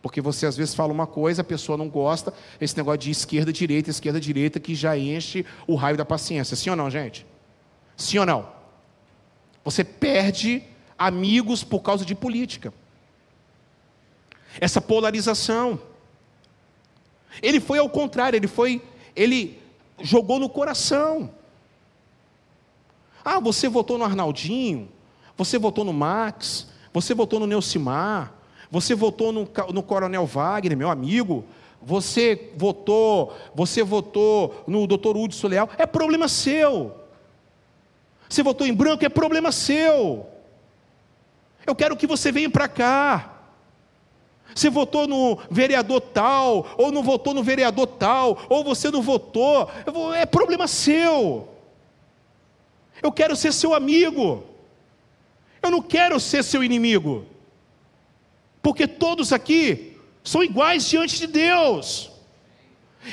Porque você às vezes fala uma coisa, a pessoa não gosta, esse negócio de esquerda, direita, esquerda, direita, que já enche o raio da paciência. Sim ou não, gente? Sim ou não? Você perde amigos por causa de política. Essa polarização. Ele foi ao contrário, ele foi, ele jogou no coração. Ah, você votou no Arnaldinho, você votou no Max, você votou no Neucimar, você votou no, no Coronel Wagner, meu amigo. Você votou, você votou no Dr. Hudson Leal. É problema seu. Você votou em branco, é problema seu. Eu quero que você venha para cá. Você votou no vereador tal, ou não votou no vereador tal, ou você não votou, é problema seu. Eu quero ser seu amigo. Eu não quero ser seu inimigo porque todos aqui são iguais diante de Deus.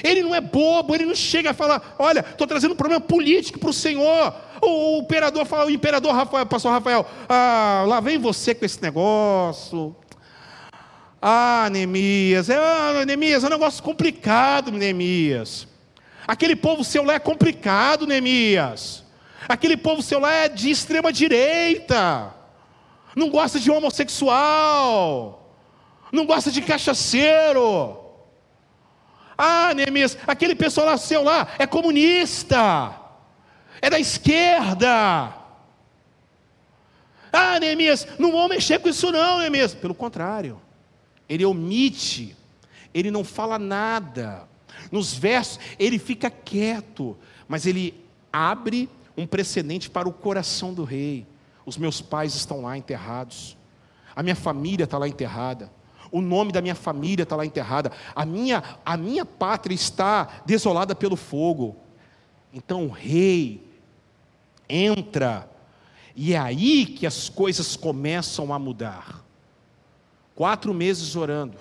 Ele não é bobo, ele não chega a falar: olha, estou trazendo um problema político para o Senhor. O, imperador fala, o imperador Rafael, pastor Rafael, ah, lá vem você com esse negócio. Ah, Neemias, é, ah, Neemias, é um negócio complicado, Neemias. Aquele povo seu lá é complicado, Neemias. Aquele povo seu lá é de extrema direita. Não gosta de homossexual não gosta de cachaceiro. Ah, Neemias, aquele pessoal lá seu lá é comunista, é da esquerda. Ah, Neemias, não vou mexer com isso não, Neemias. Pelo contrário, ele omite, ele não fala nada. Nos versos, ele fica quieto, mas ele abre um precedente para o coração do rei. Os meus pais estão lá enterrados, a minha família está lá enterrada, o nome da minha família está lá enterrada, a minha, a minha pátria está desolada pelo fogo. Então o rei entra, e é aí que as coisas começam a mudar. Quatro meses orando,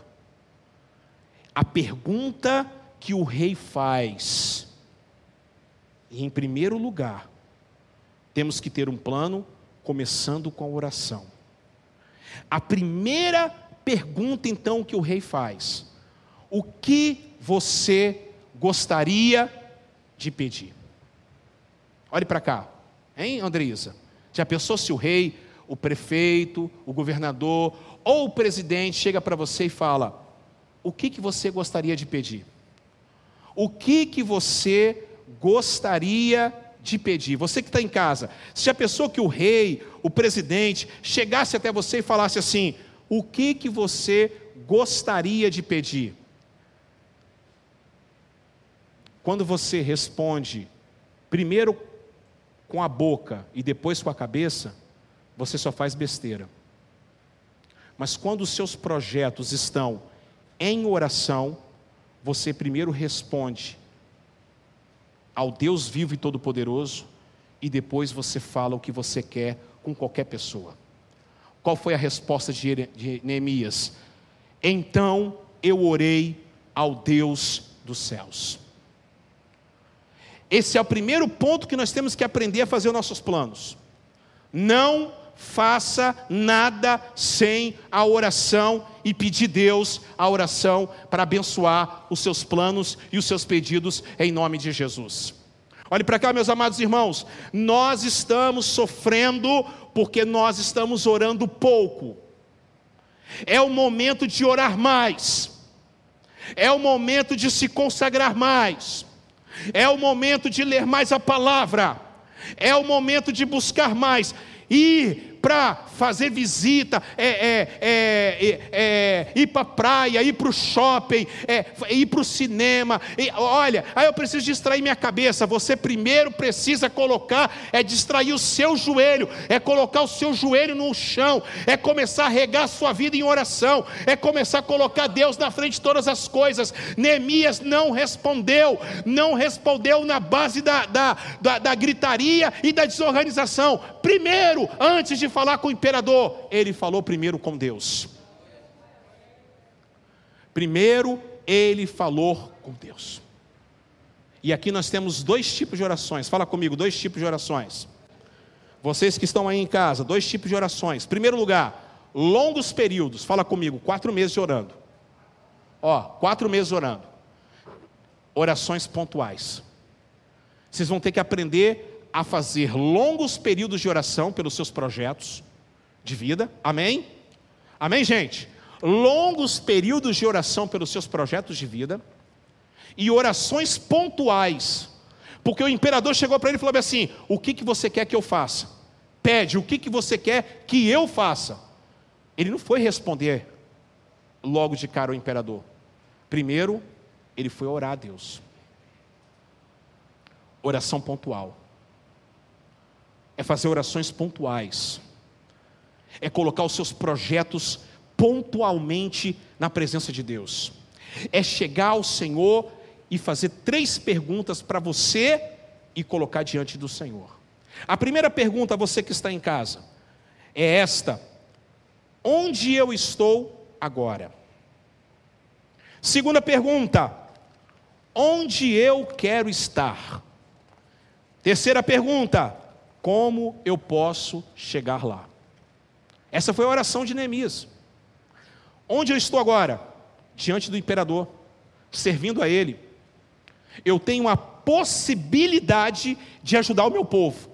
a pergunta que o rei faz, em primeiro lugar, temos que ter um plano, começando com a oração. A primeira pergunta, então, que o rei faz: O que você gostaria de pedir? Olhe para cá, hein, Andreisa? Já pensou se o rei, o prefeito, o governador ou o presidente chega para você e fala: O que, que você gostaria de pedir? O que, que você gostaria de pedir? Você que está em casa, se a pessoa que o rei, o presidente, chegasse até você e falasse assim: o que, que você gostaria de pedir? Quando você responde, primeiro com a boca e depois com a cabeça, você só faz besteira. Mas quando os seus projetos estão em oração, você primeiro responde ao Deus vivo e todo-poderoso e depois você fala o que você quer com qualquer pessoa. Qual foi a resposta de Neemias? Então eu orei ao Deus dos céus. Esse é o primeiro ponto que nós temos que aprender a fazer os nossos planos. Não faça nada sem a oração e pedir Deus a oração para abençoar os seus planos e os seus pedidos em nome de Jesus. Olhe para cá, meus amados irmãos, nós estamos sofrendo porque nós estamos orando pouco. É o momento de orar mais. É o momento de se consagrar mais. É o momento de ler mais a palavra. É o momento de buscar mais. E para fazer visita, é, é, é, é ir para a praia, ir para o shopping, é, ir para o cinema. E, olha, aí eu preciso distrair minha cabeça. Você primeiro precisa colocar, é distrair o seu joelho, é colocar o seu joelho no chão, é começar a regar a sua vida em oração, é começar a colocar Deus na frente de todas as coisas. Neemias não respondeu, não respondeu na base da, da, da, da gritaria e da desorganização. Primeiro, antes de falar com o imperador, ele falou primeiro com Deus. Primeiro, ele falou com Deus. E aqui nós temos dois tipos de orações. Fala comigo, dois tipos de orações. Vocês que estão aí em casa, dois tipos de orações. Primeiro lugar, longos períodos. Fala comigo, quatro meses orando. Ó, quatro meses orando. Orações pontuais. Vocês vão ter que aprender a fazer longos períodos de oração pelos seus projetos de vida. Amém? Amém, gente? Longos períodos de oração pelos seus projetos de vida e orações pontuais. Porque o imperador chegou para ele e falou assim: O que, que você quer que eu faça? Pede, o que, que você quer que eu faça? Ele não foi responder logo de cara ao imperador. Primeiro, ele foi orar a Deus. Oração pontual é fazer orações pontuais, é colocar os seus projetos pontualmente na presença de Deus, é chegar ao Senhor e fazer três perguntas para você e colocar diante do Senhor. A primeira pergunta, você que está em casa, é esta: onde eu estou agora? Segunda pergunta: onde eu quero estar? Terceira pergunta: como eu posso chegar lá? Essa foi a oração de Neemias. Onde eu estou agora? Diante do imperador, servindo a ele. Eu tenho a possibilidade de ajudar o meu povo.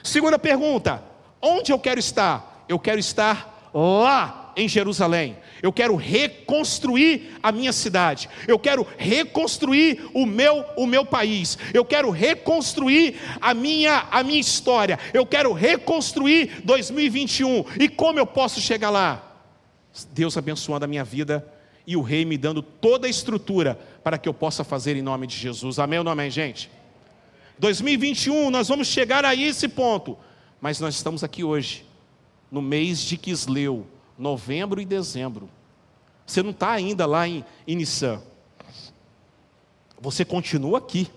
Segunda pergunta: onde eu quero estar? Eu quero estar lá em Jerusalém. Eu quero reconstruir a minha cidade. Eu quero reconstruir o meu o meu país. Eu quero reconstruir a minha a minha história. Eu quero reconstruir 2021. E como eu posso chegar lá? Deus abençoando a minha vida e o rei me dando toda a estrutura para que eu possa fazer em nome de Jesus. Amém ou não amém, gente? 2021, nós vamos chegar a esse ponto. Mas nós estamos aqui hoje, no mês de Quisleu, novembro e dezembro. Você não está ainda lá em, em Nissan. Você continua aqui.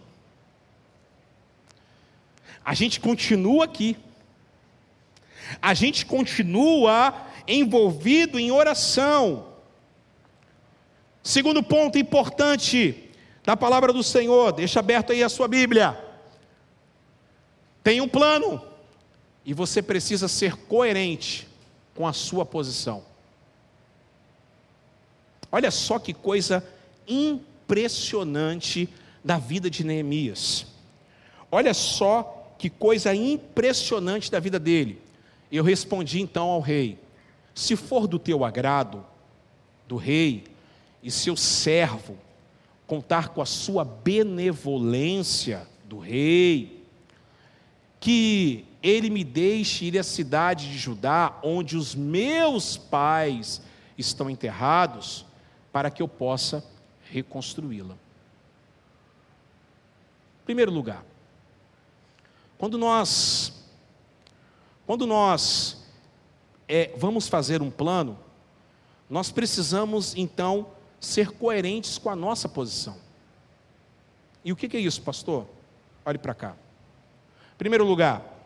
A gente continua aqui. A gente continua envolvido em oração. Segundo ponto importante da palavra do Senhor, deixa aberto aí a sua Bíblia. Tem um plano e você precisa ser coerente com a sua posição. Olha só que coisa impressionante da vida de Neemias. Olha só que coisa impressionante da vida dele. Eu respondi então ao rei: Se for do teu agrado, do rei, e seu servo contar com a sua benevolência do rei, que ele me deixe ir à cidade de Judá, onde os meus pais estão enterrados, para que eu possa reconstruí-la. Primeiro lugar, quando nós, quando nós é, vamos fazer um plano, nós precisamos então ser coerentes com a nossa posição. E o que é isso, pastor? Olhe para cá. Primeiro lugar,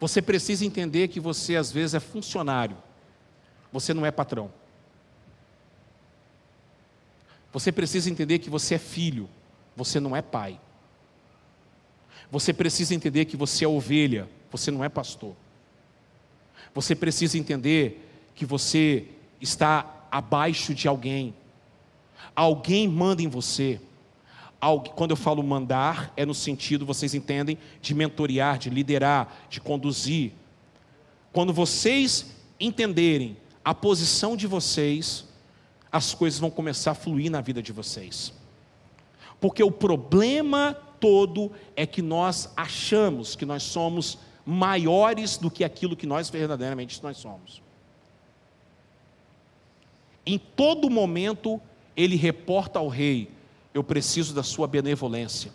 você precisa entender que você às vezes é funcionário, você não é patrão. Você precisa entender que você é filho, você não é pai. Você precisa entender que você é ovelha, você não é pastor. Você precisa entender que você está abaixo de alguém. Alguém manda em você quando eu falo mandar, é no sentido, vocês entendem, de mentorear, de liderar, de conduzir. Quando vocês entenderem a posição de vocês, as coisas vão começar a fluir na vida de vocês. Porque o problema todo é que nós achamos que nós somos maiores do que aquilo que nós verdadeiramente nós somos. Em todo momento, ele reporta ao rei: eu preciso da sua benevolência.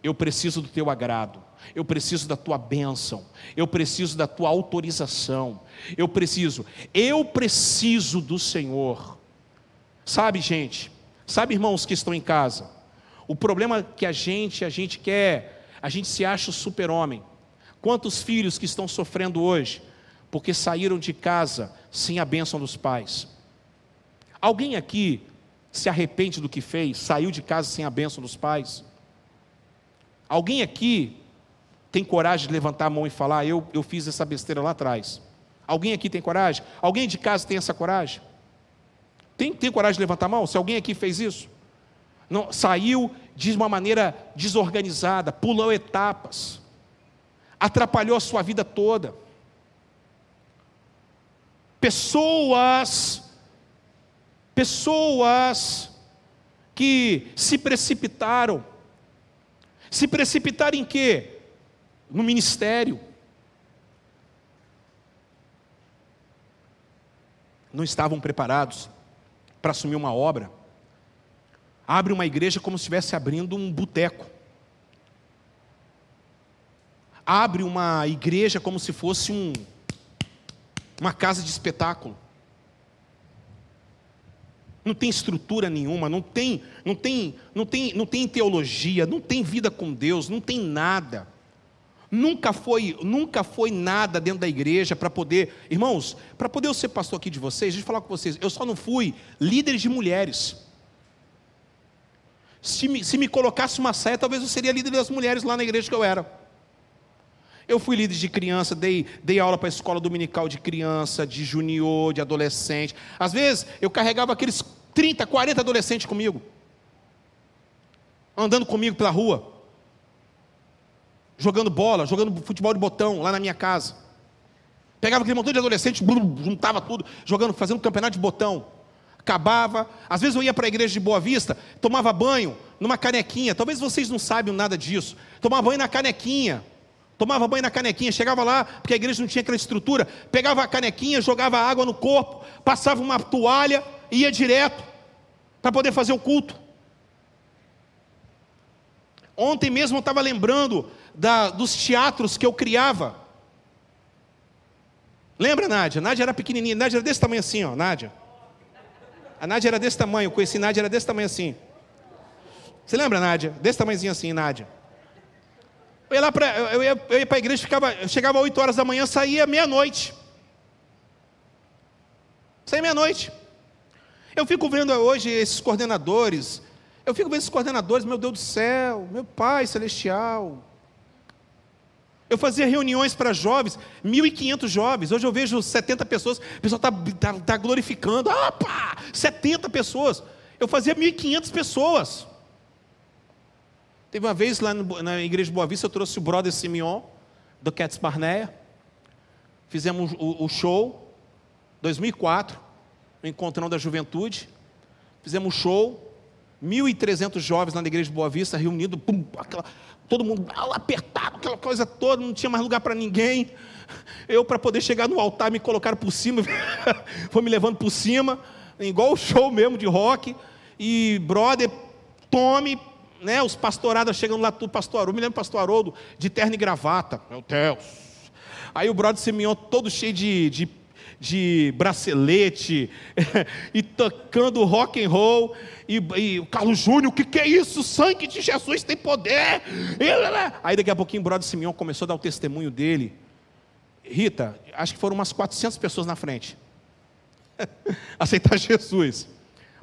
Eu preciso do teu agrado. Eu preciso da tua bênção. Eu preciso da tua autorização. Eu preciso, eu preciso do Senhor. Sabe, gente? Sabe, irmãos que estão em casa? O problema que a gente, a gente quer, a gente se acha o super-homem. Quantos filhos que estão sofrendo hoje porque saíram de casa sem a bênção dos pais? Alguém aqui se arrepende do que fez, saiu de casa sem a bênção dos pais? Alguém aqui tem coragem de levantar a mão e falar: eu, eu fiz essa besteira lá atrás? Alguém aqui tem coragem? Alguém de casa tem essa coragem? Tem, tem coragem de levantar a mão? Se alguém aqui fez isso? Não, saiu de uma maneira desorganizada, pulou etapas, atrapalhou a sua vida toda. Pessoas Pessoas que se precipitaram. Se precipitaram em quê? No ministério. Não estavam preparados para assumir uma obra. Abre uma igreja como se estivesse abrindo um boteco. Abre uma igreja como se fosse um, uma casa de espetáculo não tem estrutura nenhuma, não tem, não tem, não tem, não tem teologia, não tem vida com Deus, não tem nada. Nunca foi, nunca foi nada dentro da igreja para poder, irmãos, para poder eu ser pastor aqui de vocês, deixa eu falar com vocês, eu só não fui líder de mulheres. Se me, se me colocasse uma saia, talvez eu seria líder das mulheres lá na igreja que eu era. Eu fui líder de criança, dei, dei aula para a escola dominical de criança, de junior, de adolescente. Às vezes eu carregava aqueles 30, 40 adolescentes comigo, andando comigo pela rua, jogando bola, jogando futebol de botão lá na minha casa. Pegava aquele montão de adolescente, juntava tudo, jogando, fazendo campeonato de botão. Acabava. Às vezes eu ia para a igreja de Boa Vista, tomava banho numa canequinha. Talvez vocês não saibam nada disso. Tomava banho na canequinha. Tomava banho na canequinha, chegava lá, porque a igreja não tinha aquela estrutura, pegava a canequinha, jogava água no corpo, passava uma toalha ia direto para poder fazer o culto. Ontem mesmo eu estava lembrando da, dos teatros que eu criava. Lembra, Nádia? Nádia era pequenininha, Nádia era desse tamanho assim, ó, Nádia. A Nádia era desse tamanho, eu conheci Nádia, era desse tamanho assim. Você lembra, Nádia? Desse tamanhozinho assim, Nádia. Eu ia, lá pra, eu ia, eu ia para a igreja, ficava, eu chegava às 8 horas da manhã, saía meia-noite. Saía meia-noite. Eu fico vendo hoje esses coordenadores, eu fico vendo esses coordenadores, meu Deus do céu, meu Pai celestial. Eu fazia reuniões para jovens, 1.500 jovens. Hoje eu vejo 70 pessoas, o pessoal está tá, tá glorificando. Opa! 70 pessoas. Eu fazia 1.500 pessoas. Teve uma vez lá no, na igreja de Boa Vista, eu trouxe o brother Simeon, do Cats Barneia. Fizemos o, o show, 2004, o Encontrão da Juventude. Fizemos um show, 1.300 jovens lá na igreja de Boa Vista, reunidos, pum, aquela, todo mundo apertado, aquela coisa toda, não tinha mais lugar para ninguém. Eu, para poder chegar no altar, me colocaram por cima, foi me levando por cima, igual o show mesmo de rock. E, brother, tome, né, os pastorados chegando lá, tudo, pastor me lembro pastor Haroldo, de terno e gravata, meu Deus. Aí o brother Simeon todo cheio de, de, de bracelete, e tocando rock and roll, e, e o Carlos Júnior, o que, que é isso? O sangue de Jesus tem poder. Aí daqui a pouquinho o brother Simeon começou a dar o testemunho dele. Rita, acho que foram umas 400 pessoas na frente. Aceitar Jesus.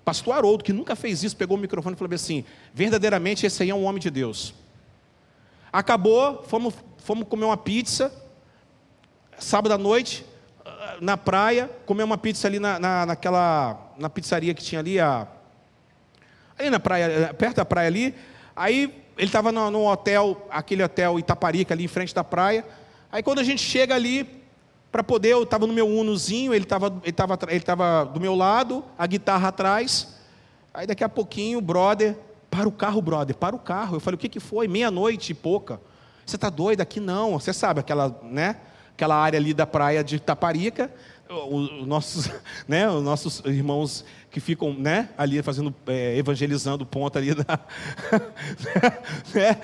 Pastor Haroldo, que nunca fez isso, pegou o microfone e falou assim: verdadeiramente esse aí é um homem de Deus. Acabou, fomos, fomos comer uma pizza, sábado à noite, na praia, comer uma pizza ali na, na, naquela, na pizzaria que tinha ali, a, ali na praia, perto da praia ali. Aí ele estava no, no hotel, aquele hotel Itaparica ali em frente da praia. Aí quando a gente chega ali, para poder, eu estava no meu Unozinho, ele estava ele tava, ele tava do meu lado, a guitarra atrás. Aí daqui a pouquinho, o brother, para o carro, brother, para o carro. Eu falei, o que, que foi? Meia-noite e pouca. Você está doido? Aqui não. Você sabe, aquela, né? Aquela área ali da praia de Taparica, os nossos, né, os nossos irmãos que ficam né, ali fazendo, é, evangelizando o ponto ali da. né?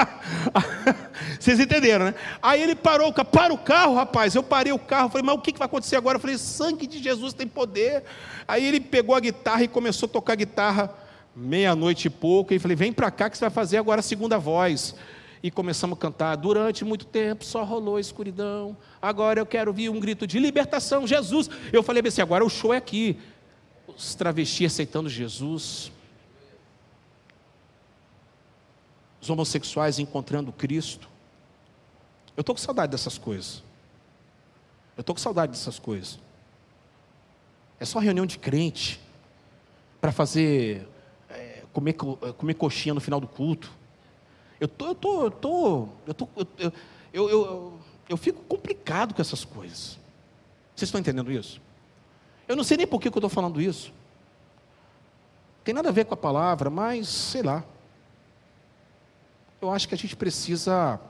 Vocês entenderam, né? Aí ele parou, para o carro, rapaz. Eu parei o carro, falei, mas o que vai acontecer agora? Eu falei, sangue de Jesus tem poder. Aí ele pegou a guitarra e começou a tocar guitarra meia-noite e pouco. E falei, vem para cá que você vai fazer agora a segunda voz e começamos a cantar. Durante muito tempo só rolou escuridão. Agora eu quero ouvir um grito de libertação, Jesus. Eu falei assim: agora o show é aqui. Os travestis aceitando Jesus. Os homossexuais encontrando Cristo. Eu estou com saudade dessas coisas. Eu estou com saudade dessas coisas. É só reunião de crente para fazer é, comer, comer coxinha no final do culto. Eu tô, eu tô, eu tô, eu tô, eu, eu, eu, eu fico complicado com essas coisas. Vocês estão entendendo isso? Eu não sei nem por que eu estou falando isso. Tem nada a ver com a palavra, mas sei lá. Eu acho que a gente precisa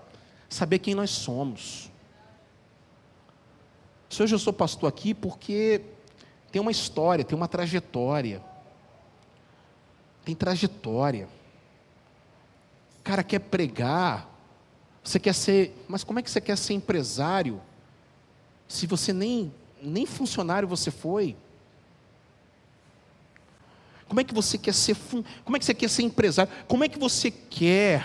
saber quem nós somos. Se hoje eu sou pastor aqui porque tem uma história, tem uma trajetória. Tem trajetória cara quer pregar, você quer ser, mas como é que você quer ser empresário se você nem nem funcionário você foi? Como é que você quer ser, como é que você quer ser empresário? Como é que você quer?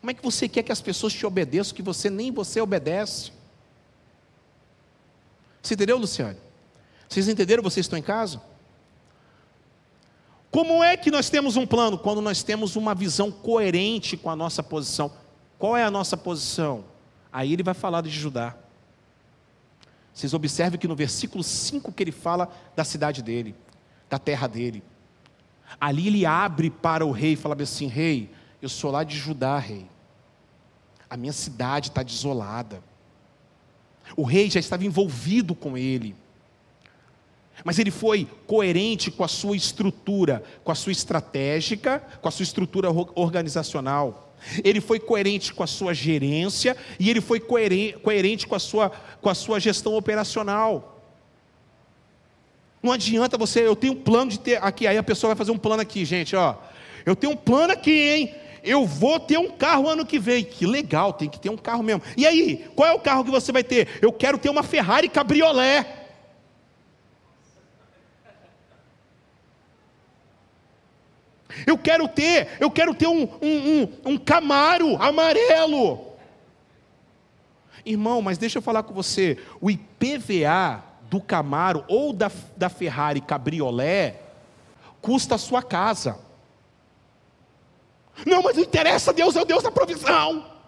Como é que você quer que as pessoas te obedeçam que você nem você obedece? Você entendeu, Luciane? Vocês entenderam? Vocês estão em casa? Como é que nós temos um plano? Quando nós temos uma visão coerente com a nossa posição. Qual é a nossa posição? Aí ele vai falar de Judá. Vocês observem que no versículo 5 que ele fala da cidade dele, da terra dele. Ali ele abre para o rei e fala assim: Rei, eu sou lá de Judá, rei. A minha cidade está desolada. O rei já estava envolvido com ele. Mas ele foi coerente com a sua estrutura, com a sua estratégica, com a sua estrutura organizacional. Ele foi coerente com a sua gerência e ele foi coerente com a sua, com a sua gestão operacional. Não adianta você, eu tenho um plano de ter aqui, aí a pessoa vai fazer um plano aqui, gente, ó. Eu tenho um plano aqui, hein? Eu vou ter um carro ano que vem. Que legal, tem que ter um carro mesmo. E aí, qual é o carro que você vai ter? Eu quero ter uma Ferrari Cabriolé. Eu quero ter, eu quero ter um, um, um, um Camaro amarelo. Irmão, mas deixa eu falar com você, o IPVA do Camaro ou da, da Ferrari Cabriolé custa a sua casa. Não, mas não interessa, Deus é o Deus da provisão.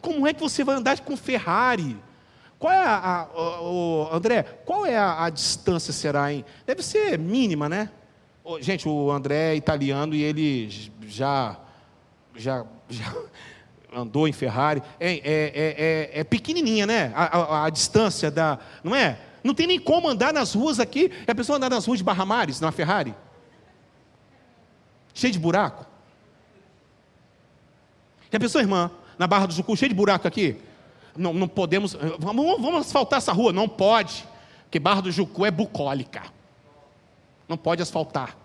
Como é que você vai andar com Ferrari? Qual é a, a o, André, qual é a, a, distância será, hein? Deve ser mínima, né? Gente, o André é italiano e ele já, já, já andou em Ferrari. É, é, é, é, é pequenininha, né? A, a, a, distância da. Não é? Não tem nem como andar nas ruas aqui. É a pessoa andar nas ruas de Barra Mares, na Ferrari? Cheio de buraco. E a pessoa, irmã, na Barra do Jucu, cheio de buraco aqui? Não, não podemos. Vamos, vamos asfaltar essa rua? Não pode. Porque Barra do Jucu é bucólica. Não pode asfaltar.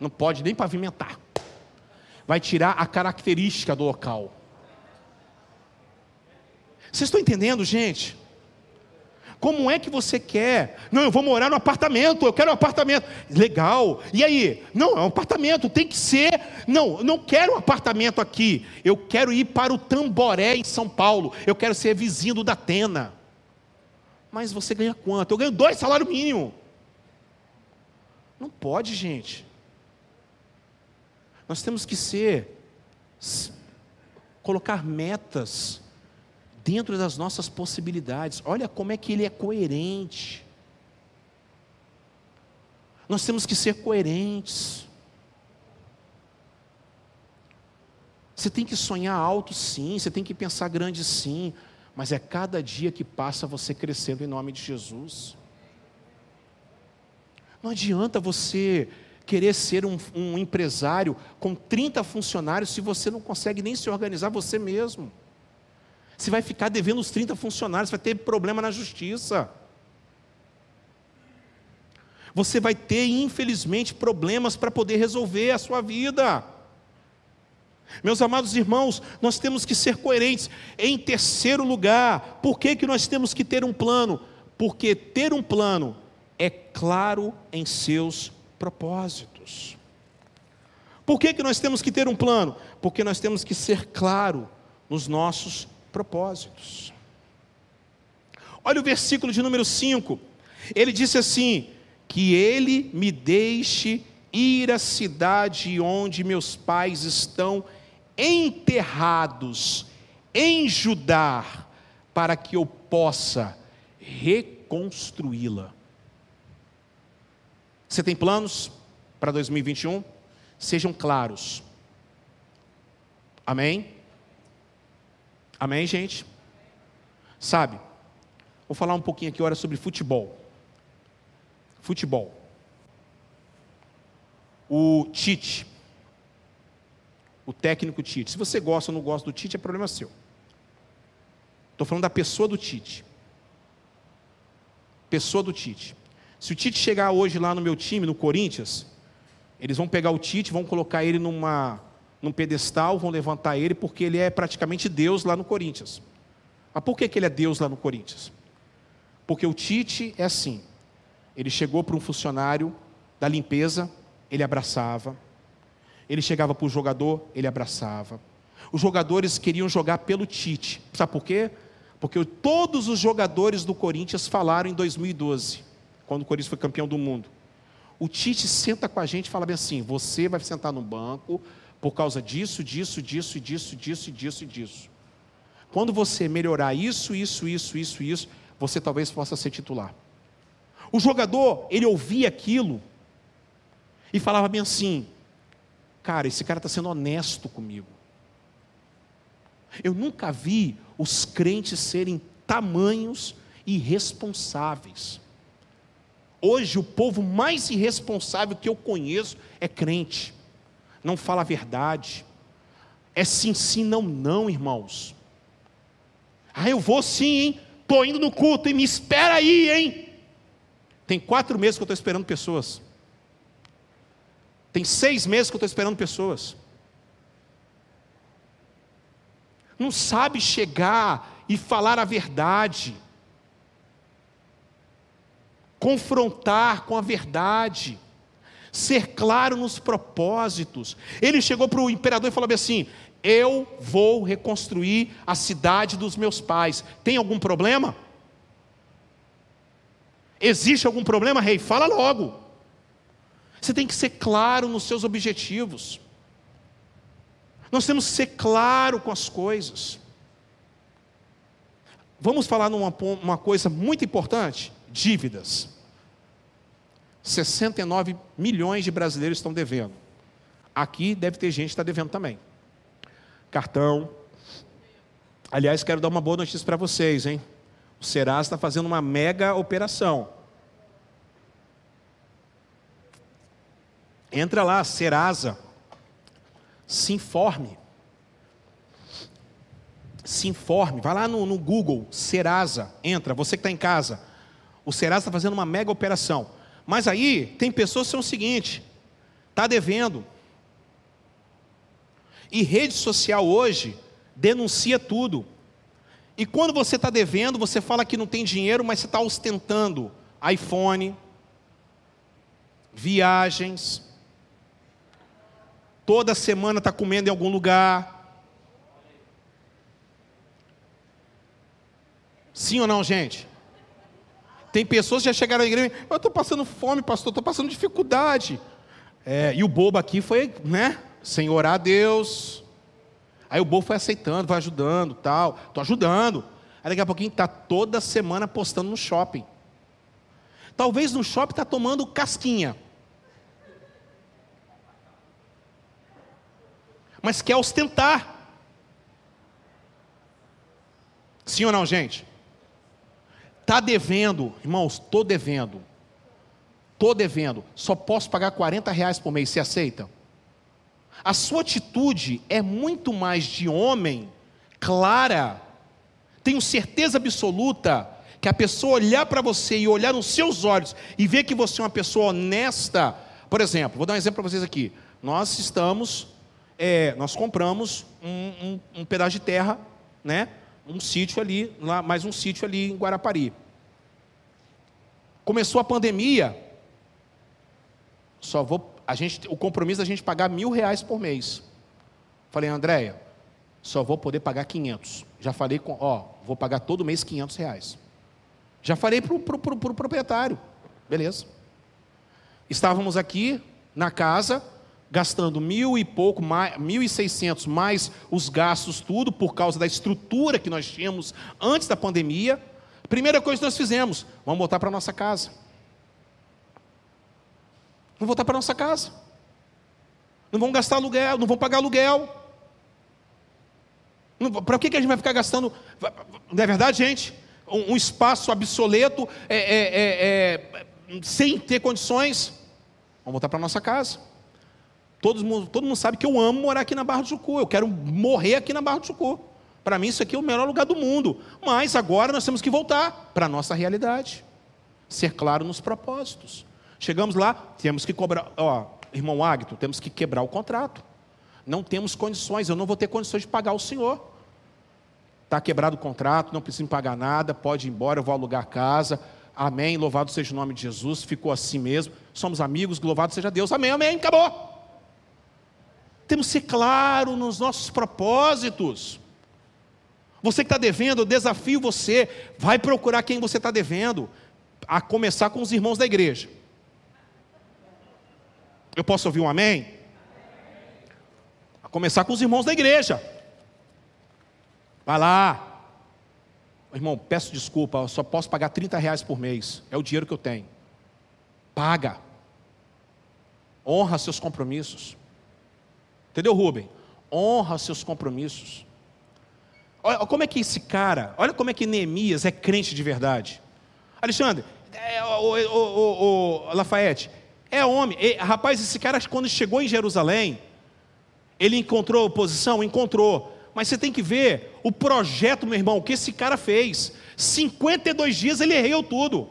Não pode nem pavimentar. Vai tirar a característica do local. Vocês estão entendendo, gente? Como é que você quer? Não, eu vou morar no apartamento, eu quero um apartamento. Legal. E aí? Não, é um apartamento, tem que ser. Não, não quero um apartamento aqui. Eu quero ir para o Tamboré em São Paulo. Eu quero ser vizinho do Datena. Mas você ganha quanto? Eu ganho dois salários mínimos. Não pode, gente. Nós temos que ser, colocar metas dentro das nossas possibilidades. Olha como é que ele é coerente. Nós temos que ser coerentes. Você tem que sonhar alto, sim, você tem que pensar grande, sim, mas é cada dia que passa você crescendo em nome de Jesus. Não adianta você querer ser um, um, empresário com 30 funcionários se você não consegue nem se organizar você mesmo. Você vai ficar devendo os 30 funcionários, vai ter problema na justiça. Você vai ter, infelizmente, problemas para poder resolver a sua vida. Meus amados irmãos, nós temos que ser coerentes. Em terceiro lugar, por que, que nós temos que ter um plano? Porque ter um plano é claro em seus propósitos. Por que, que nós temos que ter um plano? Porque nós temos que ser claro nos nossos propósitos. Olha o versículo de número 5. Ele disse assim: Que ele me deixe ir à cidade onde meus pais estão enterrados, em Judá, para que eu possa reconstruí-la. Você tem planos para 2021? Sejam claros. Amém? Amém, gente? Sabe, vou falar um pouquinho aqui agora sobre futebol. Futebol. O Tite, o técnico Tite. Se você gosta ou não gosta do Tite, é problema seu. Estou falando da pessoa do Tite. Pessoa do Tite. Se o Tite chegar hoje lá no meu time, no Corinthians, eles vão pegar o Tite, vão colocar ele numa, num pedestal, vão levantar ele, porque ele é praticamente Deus lá no Corinthians. Mas por que, que ele é Deus lá no Corinthians? Porque o Tite é assim: ele chegou para um funcionário da limpeza, ele abraçava. Ele chegava para o jogador, ele abraçava. Os jogadores queriam jogar pelo Tite. Sabe por quê? Porque todos os jogadores do Corinthians falaram em 2012 quando o Corinthians foi campeão do mundo. O Tite senta com a gente e fala bem assim: você vai sentar no banco por causa disso, disso, disso, disso, disso, disso e disso. Quando você melhorar isso, isso, isso, isso, isso, você talvez possa ser titular. O jogador, ele ouvia aquilo e falava bem assim: cara, esse cara está sendo honesto comigo. Eu nunca vi os crentes serem tamanhos irresponsáveis. Hoje, o povo mais irresponsável que eu conheço é crente, não fala a verdade, é sim, sim, não, não, irmãos. Ah, eu vou sim, hein? Estou indo no culto, e me espera aí, hein? Tem quatro meses que eu estou esperando pessoas. Tem seis meses que eu estou esperando pessoas. Não sabe chegar e falar a verdade. Confrontar com a verdade. Ser claro nos propósitos. Ele chegou para o imperador e falou assim: Eu vou reconstruir a cidade dos meus pais. Tem algum problema? Existe algum problema, rei? Fala logo. Você tem que ser claro nos seus objetivos. Nós temos que ser claro com as coisas. Vamos falar numa uma coisa muito importante: dívidas. 69 milhões de brasileiros estão devendo. Aqui deve ter gente que está devendo também. Cartão. Aliás, quero dar uma boa notícia para vocês, hein? O Serasa está fazendo uma mega operação. Entra lá, Serasa. Se informe. Se informe. Vai lá no, no Google, Serasa. Entra, você que está em casa. O Serasa está fazendo uma mega operação. Mas aí, tem pessoas que são o seguinte: está devendo. E rede social hoje denuncia tudo. E quando você está devendo, você fala que não tem dinheiro, mas você está ostentando iPhone, viagens, toda semana está comendo em algum lugar. Sim ou não, gente? Tem pessoas que já chegaram à igreja, eu estou passando fome, pastor, estou passando dificuldade. É, e o bobo aqui foi, né? Sem orar a Deus. Aí o bobo foi aceitando, vai ajudando, tal. Estou ajudando. Aí daqui a pouquinho está toda semana postando no shopping. Talvez no shopping está tomando casquinha. mas quer ostentar. Sim ou não, gente? Está devendo, irmãos, estou devendo. Estou devendo, só posso pagar 40 reais por mês, você aceita? A sua atitude é muito mais de homem, clara. Tenho certeza absoluta que a pessoa olhar para você e olhar nos seus olhos e ver que você é uma pessoa honesta. Por exemplo, vou dar um exemplo para vocês aqui. Nós estamos é, nós compramos um, um, um, pedaço de terra, né? Um sítio ali, lá, mais um sítio ali em Guarapari. Começou a pandemia, só vou, a gente, o compromisso da gente pagar mil reais por mês. Falei, Andréia, só vou poder pagar 500. Já falei com, ó, vou pagar todo mês 500 reais. Já falei para o pro, pro, pro proprietário, beleza. Estávamos aqui na casa, gastando mil e pouco, mil e seiscentos mais os gastos tudo por causa da estrutura que nós tínhamos antes da pandemia. Primeira coisa que nós fizemos, vamos voltar para nossa casa. Vamos voltar para nossa casa. Não vamos gastar aluguel, não vamos pagar aluguel. Para que, que a gente vai ficar gastando? Não é verdade, gente? Um, um espaço obsoleto, é, é, é, é sem ter condições. Vamos voltar para nossa casa. Todo mundo, todo mundo sabe que eu amo morar aqui na Barra do Jucu. Eu quero morrer aqui na Barra do Jucu. Para mim, isso aqui é o melhor lugar do mundo. Mas agora nós temos que voltar para a nossa realidade. Ser claro nos propósitos. Chegamos lá, temos que cobrar. Ó, irmão Águito, temos que quebrar o contrato. Não temos condições, eu não vou ter condições de pagar o senhor. Está quebrado o contrato, não precisa pagar nada, pode ir embora, eu vou alugar casa. Amém, louvado seja o nome de Jesus. Ficou assim mesmo. Somos amigos, louvado seja Deus. Amém, amém, acabou. Temos que ser claro nos nossos propósitos. Você que está devendo, eu desafio você, vai procurar quem você está devendo, a começar com os irmãos da igreja. Eu posso ouvir um amém? A começar com os irmãos da igreja. Vai lá. Irmão, peço desculpa, eu só posso pagar 30 reais por mês. É o dinheiro que eu tenho. Paga. Honra seus compromissos. Entendeu, Rubem? Honra seus compromissos. Olha como é que esse cara, olha como é que Neemias é crente de verdade. Alexandre, é, o, o, o, o, Lafayette, é homem. E, rapaz, esse cara, quando chegou em Jerusalém, ele encontrou oposição? Encontrou. Mas você tem que ver o projeto, meu irmão, o que esse cara fez. 52 dias ele erreu tudo.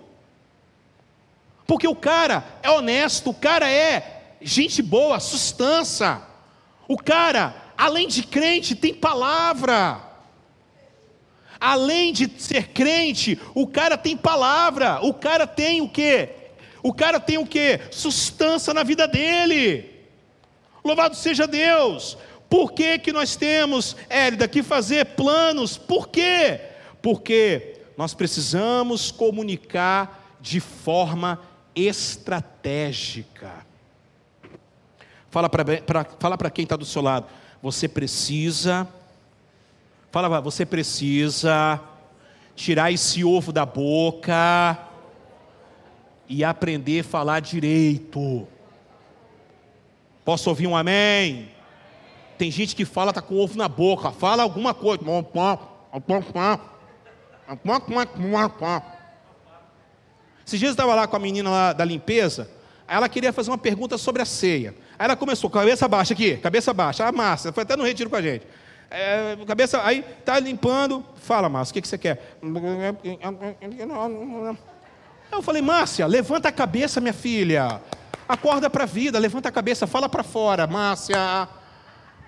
Porque o cara é honesto, o cara é gente boa, sustância. O cara, além de crente, tem palavra. Além de ser crente, o cara tem palavra. O cara tem o quê? O cara tem o quê? Sustância na vida dele. Louvado seja Deus. Por que, que nós temos, Hélida, que fazer planos? Por quê? Porque nós precisamos comunicar de forma estratégica. Fala para fala quem está do seu lado. Você precisa. Fala, você precisa tirar esse ovo da boca e aprender a falar direito. Posso ouvir um amém? Tem gente que fala, tá com ovo na boca, fala alguma coisa. Esses dias eu estava lá com a menina lá da limpeza, ela queria fazer uma pergunta sobre a ceia. Aí ela começou, cabeça baixa aqui, cabeça baixa, a Márcia, foi até no retiro com a gente. É, cabeça, aí tá limpando, fala Márcia, o que, que você quer? Eu falei, Márcia, levanta a cabeça, minha filha. Acorda para vida, levanta a cabeça, fala para fora, Márcia.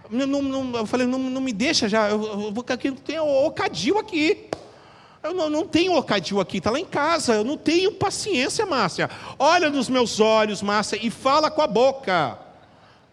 Não, não, eu falei, não, não me deixa já, eu, eu aqui, tem o cadil aqui. Eu não, não tenho ocadil aqui, está lá em casa. Eu não tenho paciência, Márcia. Olha nos meus olhos, Márcia, e fala com a boca.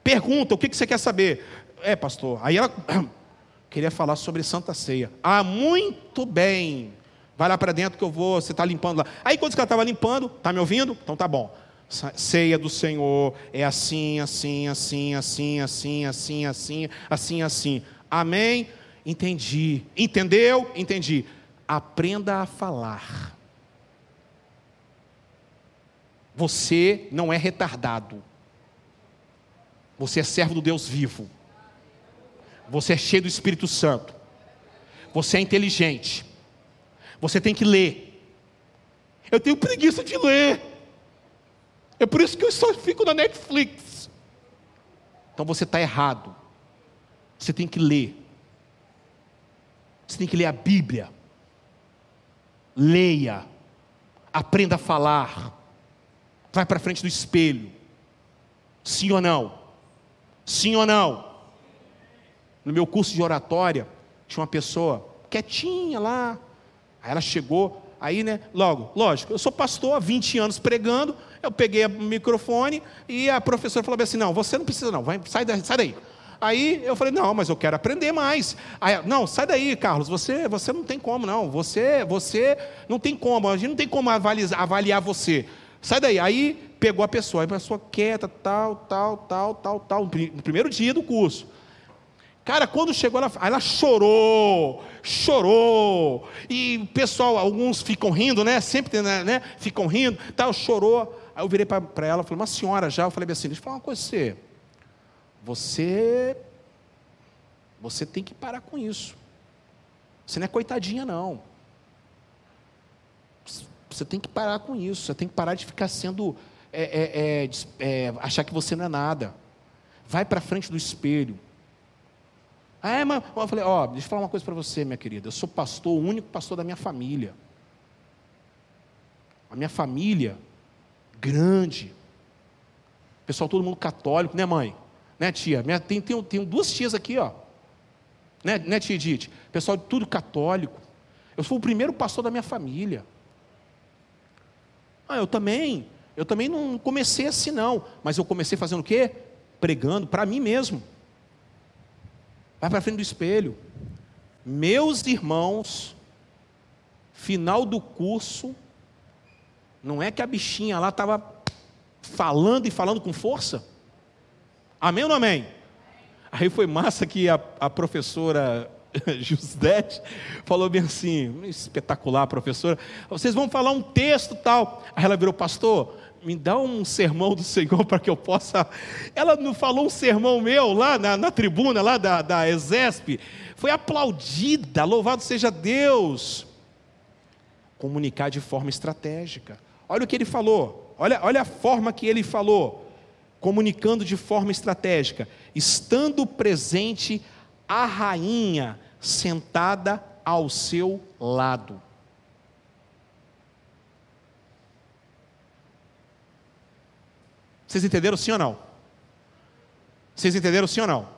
Pergunta, o que, que você quer saber? É, pastor. Aí ela queria falar sobre Santa Ceia. Ah, muito bem. Vai lá para dentro que eu vou, você está limpando lá. Aí quando ela estava limpando, está me ouvindo? Então tá bom. Ceia do Senhor é assim, assim, assim, assim, assim, assim, assim, assim, assim. Amém? Entendi. Entendeu? Entendi aprenda a falar. Você não é retardado. Você é servo do Deus vivo. Você é cheio do Espírito Santo. Você é inteligente. Você tem que ler. Eu tenho preguiça de ler. É por isso que eu só fico na Netflix. Então você está errado. Você tem que ler. Você tem que ler a Bíblia leia, aprenda a falar, vai para frente do espelho. Sim ou não? Sim ou não? No meu curso de oratória, tinha uma pessoa quietinha lá. Aí ela chegou, aí, né, logo, lógico, eu sou pastor há 20 anos pregando, eu peguei o microfone e a professora falou assim: não, você não precisa, não, vai, sai, daí, sai daí. Aí eu falei, não, mas eu quero aprender mais. Aí, não, sai daí, Carlos, você, você não tem como, não. Você, você não tem como, a gente não tem como avaliar, avaliar você. Sai daí. Aí pegou a pessoa, a pessoa quieta, tal, tal, tal, tal, tal, no primeiro dia do curso. Cara, quando chegou, ela, ela chorou, chorou. E pessoal, alguns ficam rindo, né? Sempre né, né? ficam rindo, tal, chorou. Aí eu virei para ela, falei, uma senhora já, eu falei assim, deixa eu falar uma coisa para você. Você você tem que parar com isso. Você não é coitadinha não. Você tem que parar com isso. Você tem que parar de ficar sendo é, é, é, é achar que você não é nada. Vai para frente do espelho. Ah, é, mas eu falei, ó, deixa eu falar uma coisa para você, minha querida. Eu sou pastor, o único pastor da minha família. A minha família, grande. Pessoal, todo mundo católico, né, mãe? Né, tia? Minha, tem, tem, tem duas tias aqui, ó. Né, né tia Edith? Pessoal tudo católico. Eu sou o primeiro pastor da minha família. Ah, eu também. Eu também não comecei assim, não. Mas eu comecei fazendo o quê? Pregando para mim mesmo. Vai para frente do espelho. Meus irmãos, final do curso, não é que a bichinha lá estava falando e falando com força? Amém ou não amém? Aí foi massa que a, a professora Jusdete falou bem assim, espetacular professora, vocês vão falar um texto tal. Aí ela virou, pastor, me dá um sermão do Senhor para que eu possa. Ela não falou um sermão meu lá na, na tribuna, lá da, da Exesp, foi aplaudida, louvado seja Deus. Comunicar de forma estratégica. Olha o que ele falou, olha, olha a forma que ele falou. Comunicando de forma estratégica, estando presente a rainha sentada ao seu lado. Vocês entenderam sim ou não? Vocês entenderam sim ou não?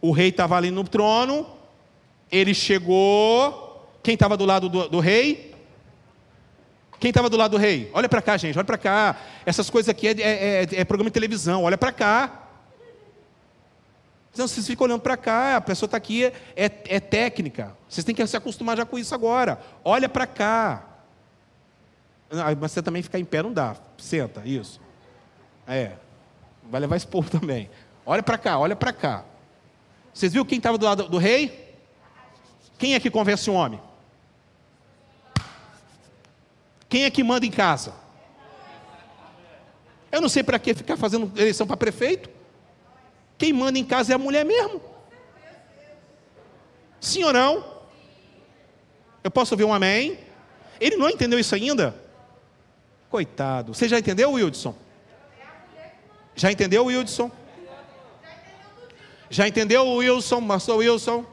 O rei estava ali no trono, ele chegou. Quem estava do lado do, do rei? Quem estava do lado do rei? Olha para cá, gente, olha para cá. Essas coisas aqui é, é, é, é programa de televisão, olha para cá. Não, vocês ficam olhando para cá, a pessoa está aqui, é, é, técnica. Vocês têm que se acostumar já com isso agora. Olha para cá. Mas você também ficar em pé não dá. Senta, isso. É. Vai levar esse povo também. Olha para cá, olha para cá. Vocês viram quem estava do lado do rei? Quem é que convence um homem? Quem é que manda em casa? Eu não sei para que ficar fazendo eleição para prefeito. Quem manda em casa é a mulher mesmo. Sim ou não? Eu posso ouvir um amém? Ele não entendeu isso ainda? Coitado. Você já entendeu, Wildson? Já entendeu, Wilson? Já entendeu, Wilson, pastor Wilson?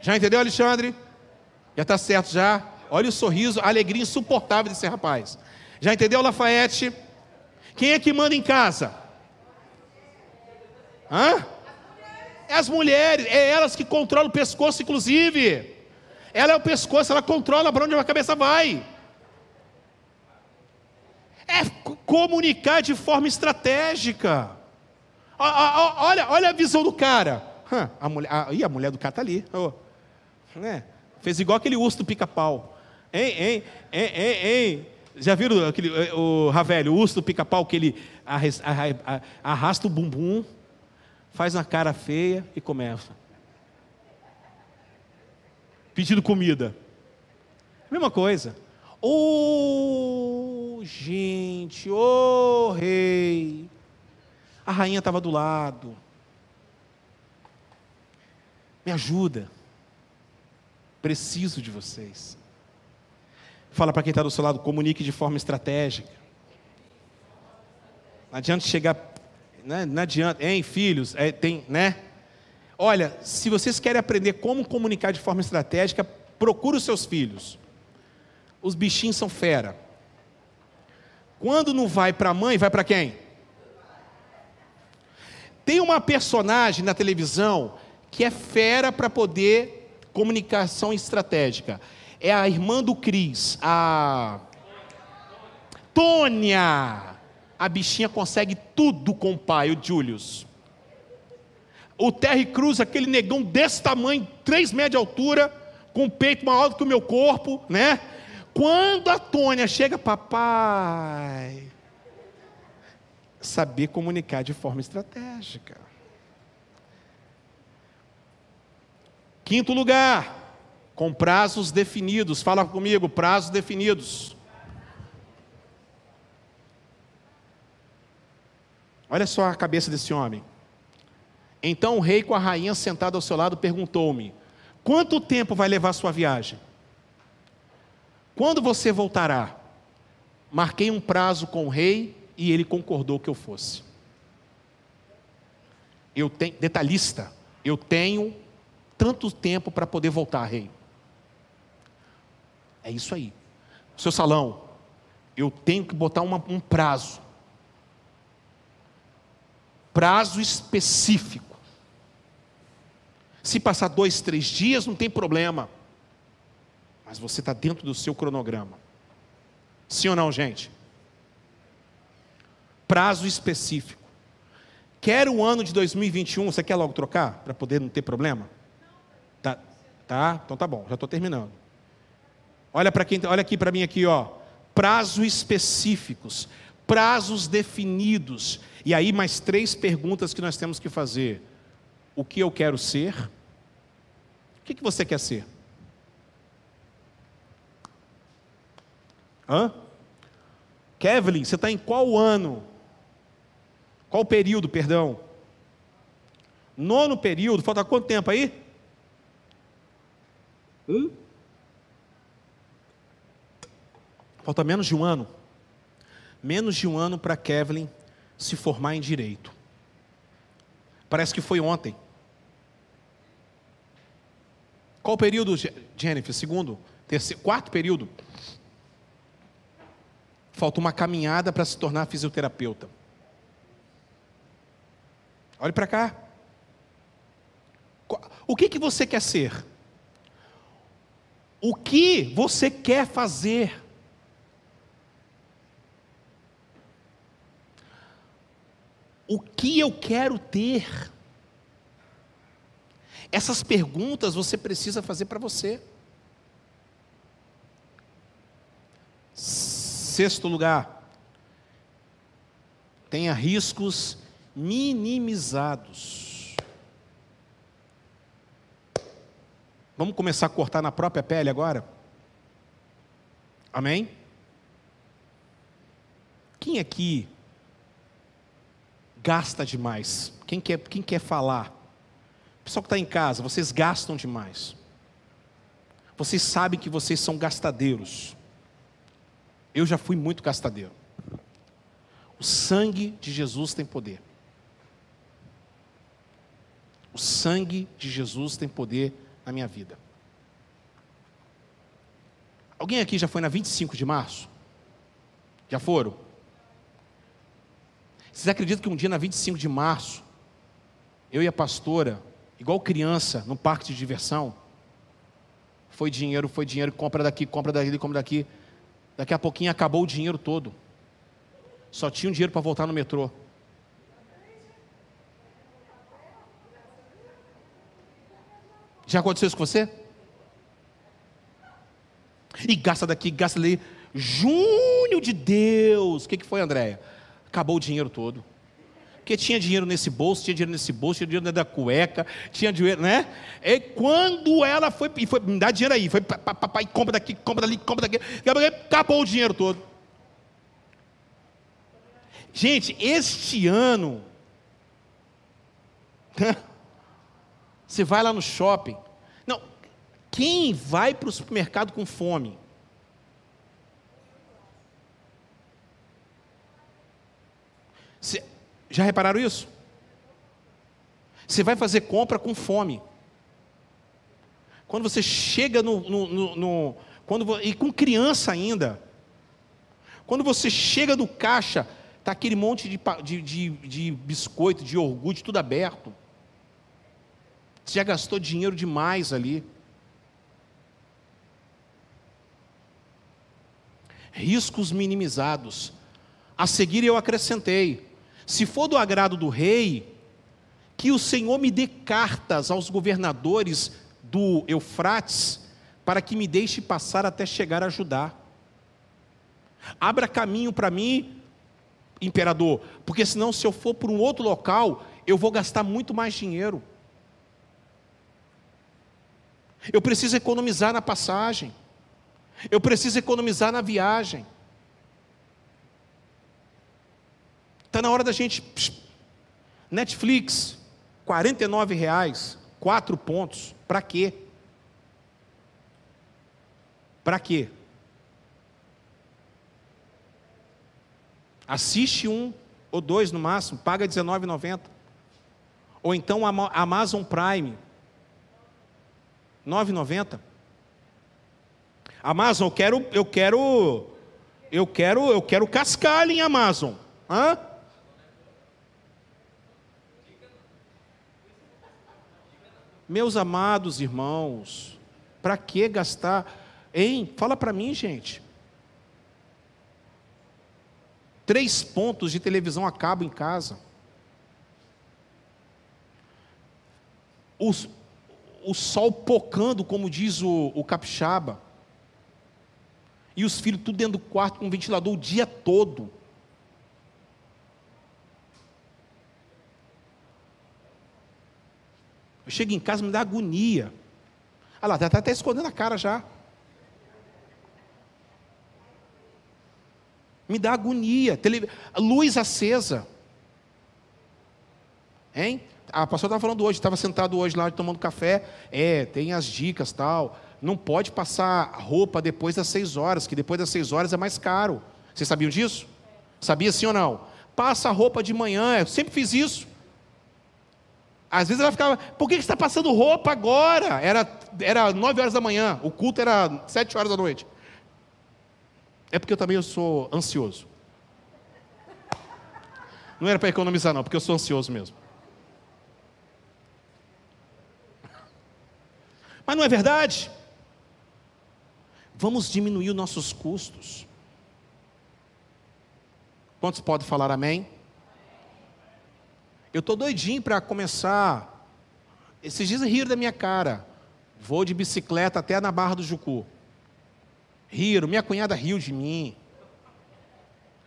Já entendeu, Alexandre? Já está certo, já. Olha o sorriso, a alegria insuportável desse rapaz. Já entendeu, Lafayette? Quem é que manda em casa? Hã? É as mulheres, é elas que controlam o pescoço, inclusive. Ela é o pescoço, ela controla para onde a cabeça vai é comunicar de forma estratégica. Olha, olha a visão do cara. A mulher, a, a mulher do cara está ali. Oh? Fez igual aquele urso do pica-pau. Hein, hein, hein, hein, hein. Já viram aquele, eh, o Ravelho, o urso do pica-pau, que ele arrasta o bumbum, faz uma cara feia e começa. Pedindo comida. Mesma coisa. Oh, gente, oh, rei. A rainha estava do lado. Me ajuda. Preciso de vocês. Fala para quem está do seu lado, comunique de forma estratégica. Não adianta chegar, né? não adianta, hein, filhos, é, tem, né? Olha, se vocês querem aprender como comunicar de forma estratégica, procure os seus filhos os bichinhos são fera. Quando não vai para a mãe, vai para quem? Tem uma personagem na televisão que é fera para poder comunicação estratégica. É a irmã do Cris, a Tônia. A bichinha consegue tudo com o pai, o Julius. O Terry Cruz, aquele negão desse tamanho, 3 metros de altura, com o peito maior do que o meu corpo, né? Quando a Tônia chega, papai, saber comunicar de forma estratégica. Quinto lugar, com prazos definidos. Fala comigo, prazos definidos. Olha só a cabeça desse homem. Então o rei com a rainha sentada ao seu lado perguntou-me: Quanto tempo vai levar sua viagem? Quando você voltará? Marquei um prazo com o rei e ele concordou que eu fosse. Eu tenho, detalhista, eu tenho tanto tempo para poder voltar, rei. É isso aí. Seu salão, eu tenho que botar uma, um prazo. Prazo específico. Se passar dois, três dias, não tem problema mas você está dentro do seu cronograma. Sim ou não, gente? Prazo específico. Quer o ano de 2021, você quer logo trocar? Para poder não ter problema? Tá, tá? Então tá bom, já estou terminando. Olha para quem, olha aqui para mim aqui, ó. Prazos específicos, prazos definidos. E aí mais três perguntas que nós temos que fazer. O que eu quero ser? O que, que você quer ser? Kevin, você está em qual ano? Qual período, perdão? Nono período, falta quanto tempo aí? Hum? Falta menos de um ano. Menos de um ano para Kevin se formar em direito. Parece que foi ontem. Qual período, Jennifer? Segundo? Terceiro, quarto período? Falta uma caminhada para se tornar fisioterapeuta. Olhe para cá. O que, que você quer ser? O que você quer fazer? O que eu quero ter? Essas perguntas você precisa fazer para você. Sexto lugar, tenha riscos minimizados. Vamos começar a cortar na própria pele agora? Amém? Quem aqui gasta demais? Quem quer, quem quer falar? Pessoal que está em casa, vocês gastam demais. Vocês sabem que vocês são gastadeiros. Eu já fui muito gastadeiro. O sangue de Jesus tem poder. O sangue de Jesus tem poder na minha vida. Alguém aqui já foi na 25 de março? Já foram? Vocês acreditam que um dia na 25 de março, eu e a pastora, igual criança, no parque de diversão, foi dinheiro, foi dinheiro, compra daqui, compra daqui, compra daqui. Daqui a pouquinho acabou o dinheiro todo. Só tinha um dinheiro para voltar no metrô. Já aconteceu isso com você? E gasta daqui, gasta ali. Junho de Deus. O que, que foi, Andréia? Acabou o dinheiro todo. Porque tinha dinheiro nesse bolso, tinha dinheiro nesse bolso, tinha dinheiro dentro da cueca, tinha dinheiro, né? E quando ela foi, e foi, me dá dinheiro aí, foi papai, compra daqui, compra dali, compra daqui, acabou o dinheiro todo. Gente, este ano, você vai lá no shopping. Não, quem vai para o supermercado com fome? Você, já repararam isso? Você vai fazer compra com fome. Quando você chega no. no, no, no quando, e com criança ainda. Quando você chega no caixa, está aquele monte de, de, de, de biscoito, de iogurte, tudo aberto. Você já gastou dinheiro demais ali. Riscos minimizados. A seguir eu acrescentei: se for do agrado do rei, que o Senhor me dê cartas aos governadores do Eufrates, para que me deixe passar até chegar a Judá. Abra caminho para mim, imperador, porque senão, se eu for para um outro local, eu vou gastar muito mais dinheiro. Eu preciso economizar na passagem. Eu preciso economizar na viagem. Está na hora da gente. Netflix, R$ reais, quatro pontos. Para quê? Para quê? Assiste um ou dois no máximo, paga R$19,90. Ou então Amazon Prime, R$ 9,90. Amazon, eu quero, eu quero, eu quero, eu quero cascalho em Amazon. Hã? Meus amados irmãos, para que gastar? Hein? Fala para mim, gente. Três pontos de televisão a cabo em casa. O, o sol pocando, como diz o, o capixaba. E os filhos tudo dentro do quarto com ventilador o dia todo. Eu chego em casa, me dá agonia. Olha lá, está até escondendo a cara já. Me dá agonia. Tele... Luz acesa. Hein? A pastora estava falando hoje, estava sentado hoje lá tomando café. É, tem as dicas tal. Não pode passar roupa depois das seis horas, que depois das seis horas é mais caro. Vocês sabiam disso? Sabia sim ou não? Passa roupa de manhã, eu sempre fiz isso. Às vezes ela ficava, por que você está passando roupa agora? Era, era 9 horas da manhã, o culto era 7 horas da noite. É porque eu também eu sou ansioso. Não era para economizar, não, porque eu sou ansioso mesmo. Mas não é verdade? Vamos diminuir os nossos custos. Quantos podem falar amém? Eu estou doidinho para começar. Esses dias riram da minha cara. Vou de bicicleta até na Barra do Jucu. Riram, minha cunhada riu de mim.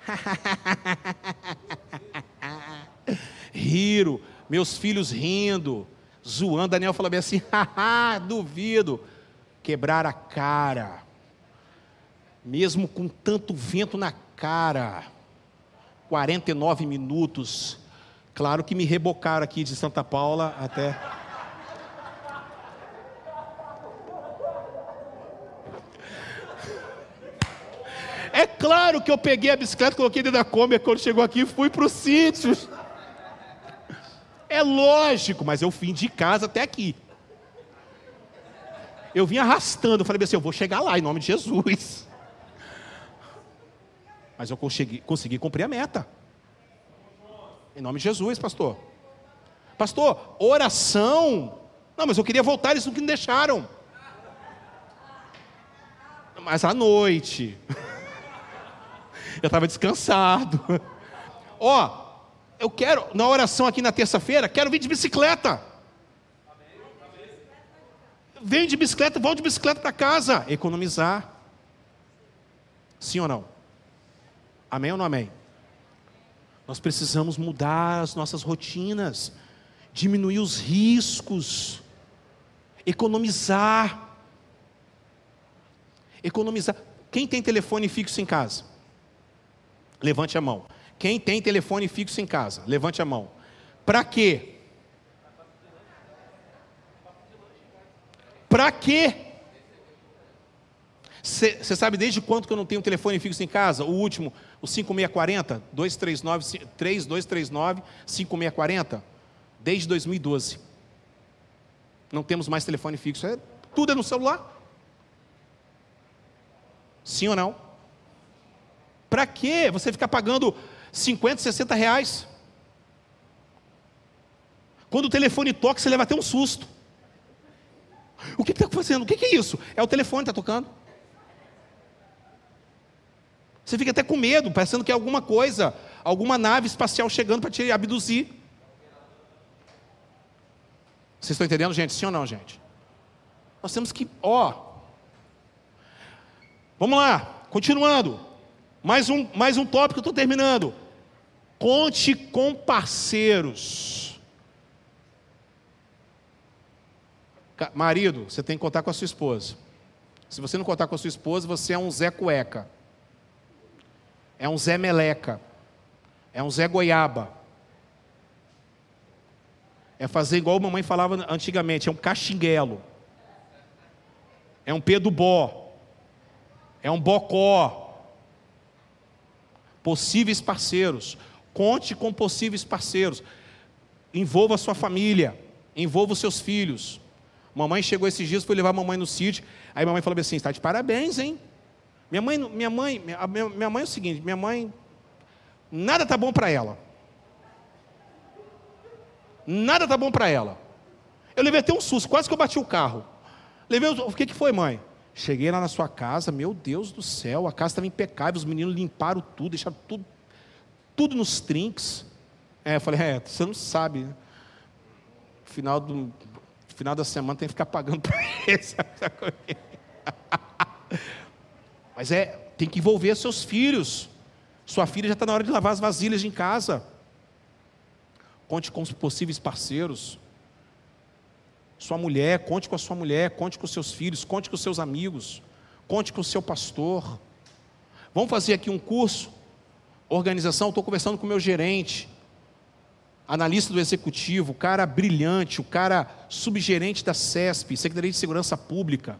Riram, meus filhos rindo, zoando. Daniel falou bem assim: duvido. Quebrar a cara, mesmo com tanto vento na cara. 49 minutos Claro que me rebocaram aqui de Santa Paula até. É claro que eu peguei a bicicleta, coloquei dentro da Kombi, quando chegou aqui, fui para o sítio. É lógico, mas eu vim de casa até aqui. Eu vim arrastando, falei assim, eu vou chegar lá em nome de Jesus. Mas eu consegui, consegui cumprir a meta. Em nome de Jesus, pastor. Pastor, oração. Não, mas eu queria voltar, eles não me deixaram. Mas à noite. Eu estava descansado. Ó, oh, eu quero, na oração aqui na terça-feira, quero vir de bicicleta. Vem de bicicleta, vão de bicicleta para casa. Economizar. Sim ou não? Amém ou não amém? Nós precisamos mudar as nossas rotinas, diminuir os riscos, economizar. Economizar. Quem tem telefone fixo em casa? Levante a mão. Quem tem telefone fixo em casa? Levante a mão. Para quê? Para quê? Você sabe desde quanto que eu não tenho telefone fixo em casa? O último, o 5640, 239, 3239, 5640, desde 2012. Não temos mais telefone fixo. É, tudo é no celular. Sim ou não? Para que você ficar pagando 50, 60 reais? Quando o telefone toca, você leva até um susto. O que está fazendo? O que, que é isso? É o telefone que está tocando. Você fica até com medo, pensando que é alguma coisa, alguma nave espacial chegando para te abduzir. Vocês estão entendendo, gente? Sim ou não, gente? Nós temos que, ó. Vamos lá, continuando. Mais um, mais um tópico, estou terminando. Conte com parceiros. Marido, você tem que contar com a sua esposa. Se você não contar com a sua esposa, você é um Zé Cueca é um Zé Meleca, é um Zé Goiaba. É fazer igual a mamãe falava antigamente, é um caxinguelo. É um Pedro Bó. É um Bocó. Possíveis parceiros. Conte com possíveis parceiros. Envolva a sua família. Envolva os seus filhos. Mamãe chegou esses dias, foi levar a mamãe no sítio. Aí a mamãe falou assim: está de parabéns, hein? Minha mãe, minha mãe, minha, minha mãe é o seguinte, minha mãe, nada tá bom para ela. Nada tá bom para ela. Eu levei até um susto, quase que eu bati o carro. Levei, o que, que foi, mãe? Cheguei lá na sua casa, meu Deus do céu, a casa estava impecável, os meninos limparam tudo, deixaram tudo, tudo nos trinks. É, eu falei, é, você não sabe, né? Final, do, final da semana tem que ficar pagando para esse. Mas é, tem que envolver seus filhos. Sua filha já está na hora de lavar as vasilhas em casa. Conte com os possíveis parceiros. Sua mulher, conte com a sua mulher, conte com seus filhos, conte com seus amigos, conte com o seu pastor. Vamos fazer aqui um curso organização, estou conversando com o meu gerente, analista do executivo, o cara brilhante, o cara subgerente da CESP, Secretaria de Segurança Pública,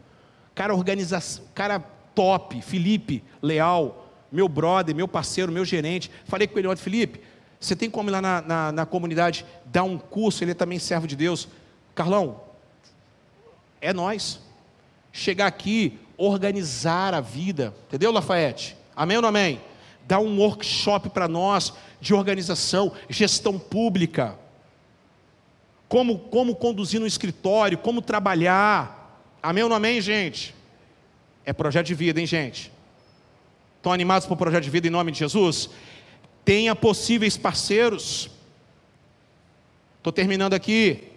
cara organização, cara top, Felipe Leal, meu brother, meu parceiro, meu gerente. Falei com ele ontem, Felipe, você tem como ir lá na, na, na comunidade dar um curso, ele é também servo de Deus. Carlão, é nós. Chegar aqui, organizar a vida, entendeu, Lafayette? Amém ou não amém? Dar um workshop para nós de organização, gestão pública, como, como conduzir no escritório, como trabalhar. Amém ou não amém, gente? É projeto de vida, hein, gente? Estão animados para o projeto de vida em nome de Jesus? Tenha possíveis parceiros. Estou terminando aqui.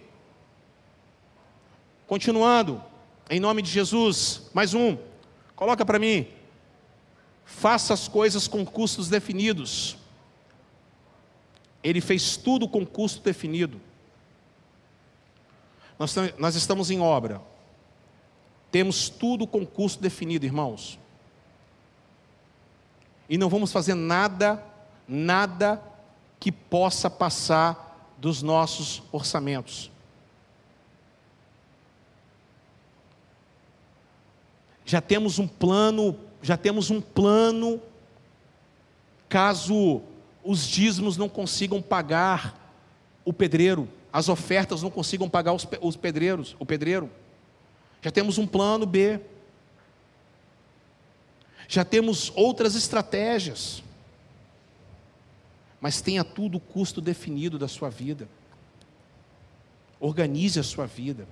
Continuando, em nome de Jesus, mais um. Coloca para mim. Faça as coisas com custos definidos. Ele fez tudo com custo definido. Nós, nós estamos em obra. Temos tudo com custo definido, irmãos. E não vamos fazer nada, nada que possa passar dos nossos orçamentos. já temos um plano, já temos um plano caso os dízimos não consigam pagar o pedreiro, as ofertas não consigam pagar os pedreiros, o pedreiro. Já temos um plano B. Já temos outras estratégias. Mas tenha tudo o custo definido da sua vida. Organize a sua vida.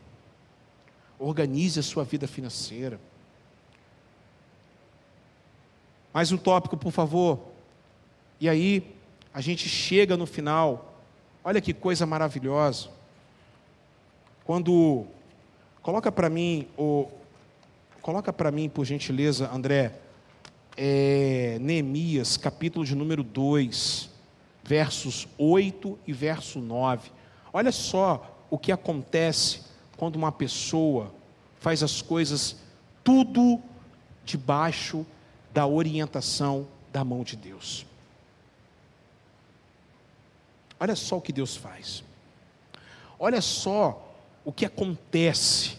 Organize a sua vida financeira. Mais um tópico, por favor. E aí, a gente chega no final. Olha que coisa maravilhosa. Quando coloca para mim o coloca para mim, por gentileza, André, é, Neemias, capítulo de número 2, versos 8 e verso 9. Olha só o que acontece quando uma pessoa faz as coisas tudo debaixo da orientação da mão de Deus. Olha só o que Deus faz. Olha só o que acontece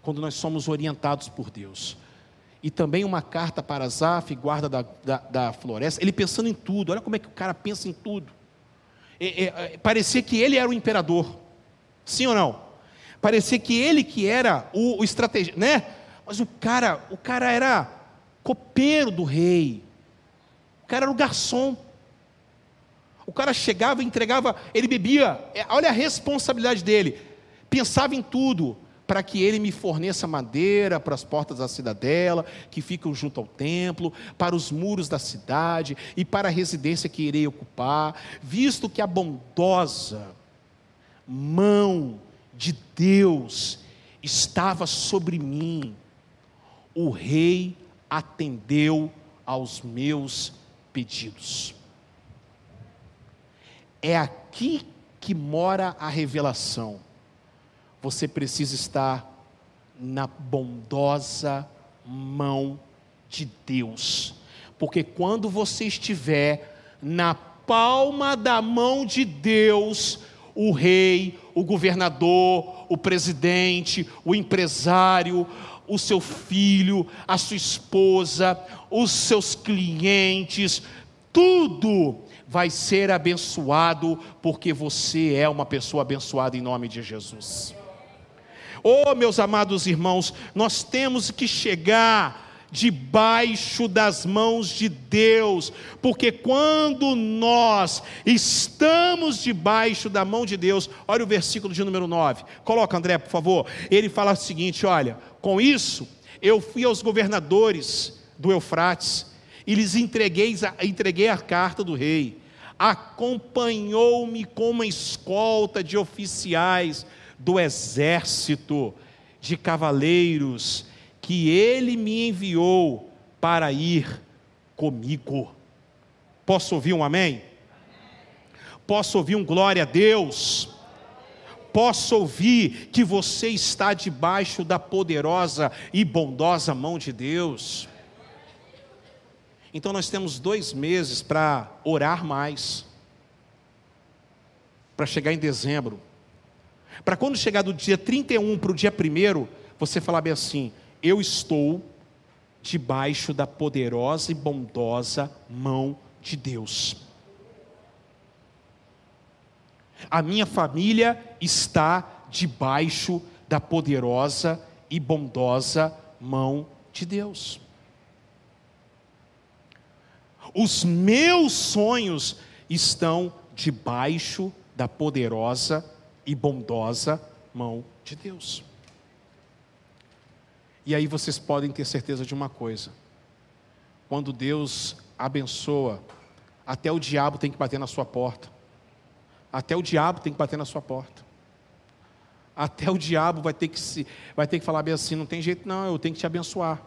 quando nós somos orientados por Deus. E também uma carta para Zaf, guarda da, da, da, floresta, ele pensando em tudo, olha como é que o cara pensa em tudo. É, é, é, parecia que ele era o imperador, sim ou não? Parecia que ele que era o, o estrategista, né? Mas o cara, o cara era copeiro do rei. O cara era o garçom. O cara chegava, entregava, ele bebia. É, olha a responsabilidade dele. Pensava em tudo para que ele me forneça madeira para as portas da cidadela, que ficam junto ao templo, para os muros da cidade e para a residência que irei ocupar, visto que a bondosa mão de Deus estava sobre mim. O rei atendeu aos meus pedidos. É aqui que mora a revelação. Você precisa estar na bondosa mão de Deus. Porque quando você estiver na palma da mão de Deus, o rei, o governador, o presidente, o empresário, o seu filho, a sua esposa, os seus clientes, tudo vai ser abençoado, porque você é uma pessoa abençoada em nome de Jesus. Oh, meus amados irmãos, nós temos que chegar debaixo das mãos de Deus, porque quando nós estamos debaixo da mão de Deus, olha o versículo de número 9, coloca André, por favor. Ele fala o seguinte: olha, com isso eu fui aos governadores do Eufrates e lhes entreguei, entreguei a carta do rei. Acompanhou-me com uma escolta de oficiais do exército, de cavaleiros, que ele me enviou para ir comigo. Posso ouvir um amém? Posso ouvir um glória a Deus? Posso ouvir que você está debaixo da poderosa e bondosa mão de Deus? Então nós temos dois meses para orar mais, para chegar em dezembro, para quando chegar do dia 31 para o dia 1, você falar bem assim: eu estou debaixo da poderosa e bondosa mão de Deus. A minha família está debaixo da poderosa e bondosa mão de Deus. Os meus sonhos estão debaixo da poderosa e bondosa mão de Deus. E aí vocês podem ter certeza de uma coisa: quando Deus abençoa, até o diabo tem que bater na sua porta. Até o diabo tem que bater na sua porta. Até o diabo vai ter que se, vai ter que falar bem assim, não tem jeito não, eu tenho que te abençoar.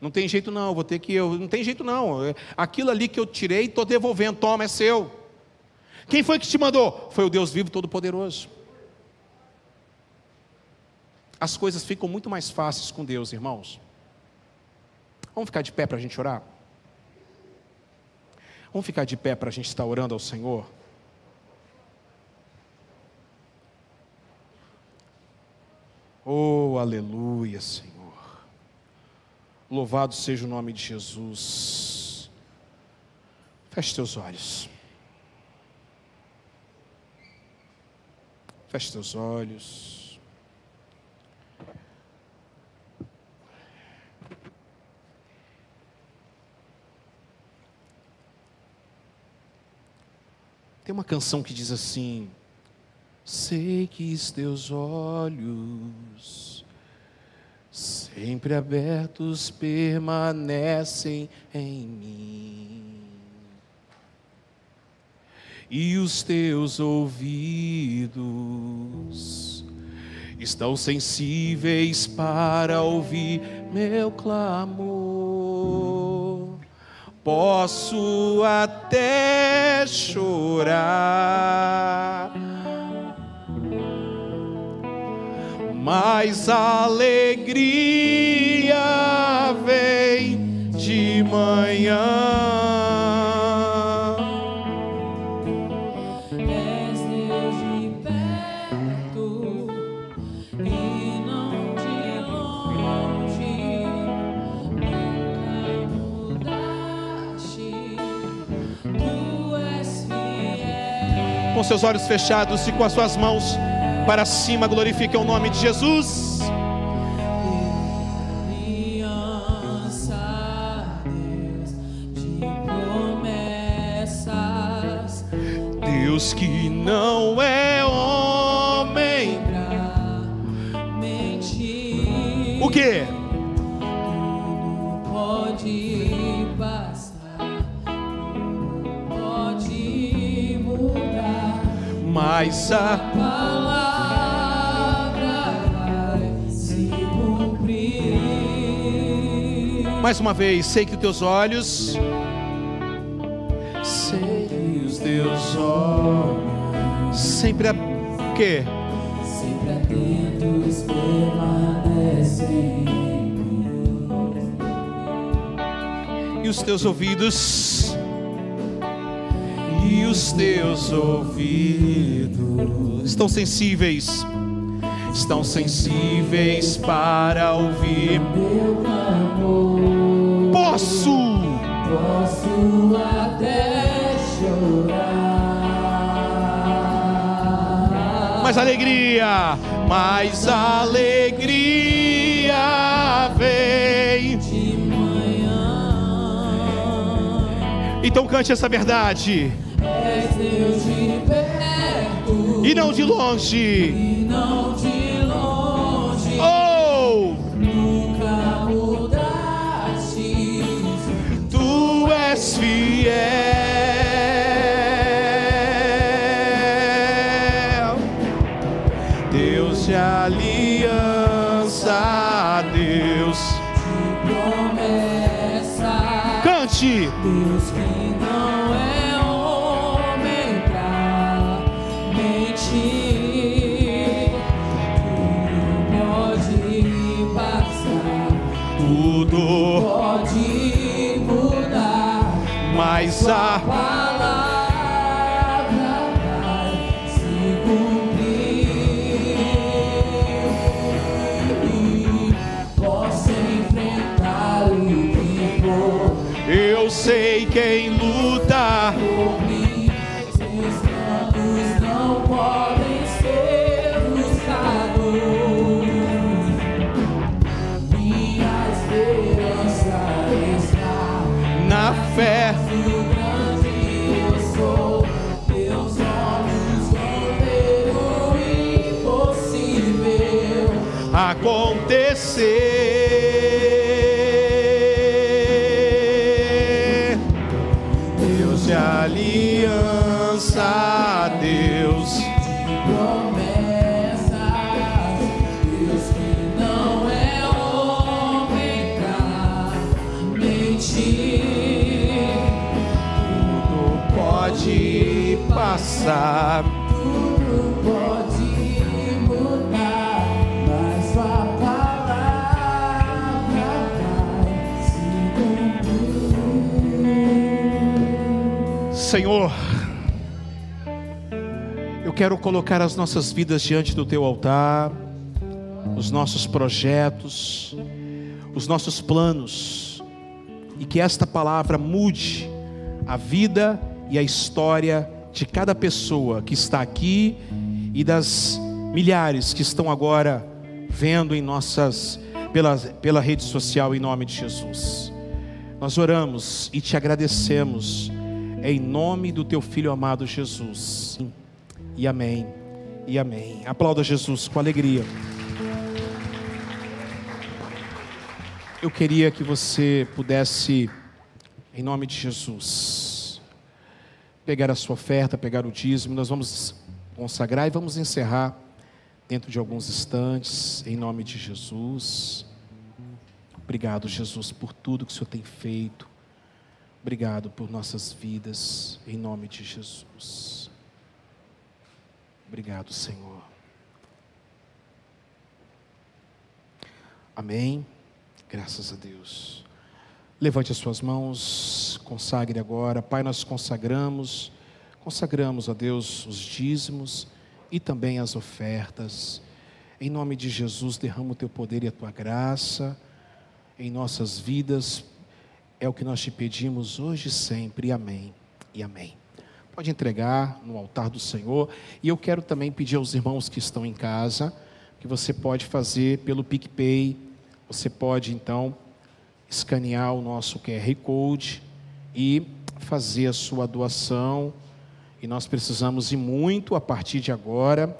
Não tem jeito não, vou ter que eu, não tem jeito não. Aquilo ali que eu tirei, estou devolvendo, toma, é seu. Quem foi que te mandou? Foi o Deus vivo todo-poderoso. As coisas ficam muito mais fáceis com Deus, irmãos. Vamos ficar de pé para a gente orar? Vamos ficar de pé para a gente estar orando ao Senhor? Oh, aleluia, Senhor. Louvado seja o nome de Jesus. Feche teus olhos. Feche teus olhos. Tem uma canção que diz assim: Sei que os teus olhos, sempre abertos, permanecem em mim, e os teus ouvidos estão sensíveis para ouvir meu clamor. Posso até chorar mas a alegria vem de manhã. Com seus olhos fechados e com as suas mãos para cima, glorifique o nome de Jesus. Deus que não é homem. O que? Mas a Palavra vai se cumprir. Mais uma vez, sei que os teus olhos, sei que os teus olhos, sempre a quê? Sempre atentos permanecem. E os teus ouvidos, e os teus ouvidos estão sensíveis, estão sensíveis para ouvir. Meu amor, Posso, posso até chorar. mais alegria, mais alegria vem. de manhã. Então cante essa verdade. És Deus de perto e não de longe. e não de longe. Oh, Nunca mudaste. tu és fiel, Deus de aliança, Deus. Promessa. Cante, Deus que Senhor, eu quero colocar as nossas vidas diante do teu altar, os nossos projetos, os nossos planos, e que esta palavra mude a vida e a história de cada pessoa que está aqui e das milhares que estão agora vendo em nossas pela, pela rede social em nome de Jesus. Nós oramos e te agradecemos em nome do teu filho amado Jesus. E amém. E amém. Aplauda Jesus com alegria. Eu queria que você pudesse, em nome de Jesus, pegar a sua oferta, pegar o dízimo. Nós vamos consagrar e vamos encerrar dentro de alguns instantes, em nome de Jesus. Obrigado, Jesus, por tudo que o Senhor tem feito. Obrigado por nossas vidas, em nome de Jesus. Obrigado, Senhor. Amém. Graças a Deus. Levante as suas mãos, consagre agora. Pai, nós consagramos, consagramos a Deus os dízimos e também as ofertas. Em nome de Jesus, derrama o teu poder e a tua graça em nossas vidas. É o que nós te pedimos hoje e sempre. Amém e amém. Pode entregar no altar do Senhor. E eu quero também pedir aos irmãos que estão em casa que você pode fazer pelo PicPay. Você pode então escanear o nosso QR Code e fazer a sua doação. E nós precisamos ir muito a partir de agora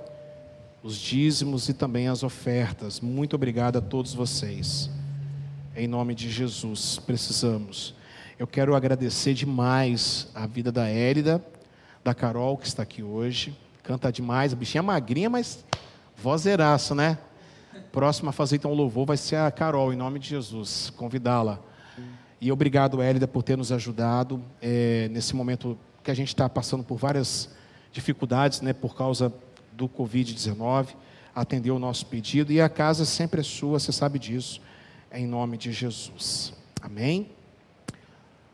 os dízimos e também as ofertas. Muito obrigado a todos vocês. Em nome de Jesus, precisamos. Eu quero agradecer demais a vida da Élida, da Carol, que está aqui hoje. Canta demais, a bichinha é magrinha, mas vozeraça, né? Próxima a fazer então o louvor vai ser a Carol, em nome de Jesus. Convidá-la. E obrigado, Élida, por ter nos ajudado é, nesse momento que a gente está passando por várias dificuldades, né? Por causa do Covid-19. Atendeu o nosso pedido e a casa sempre é sua, você sabe disso em nome de Jesus. Amém?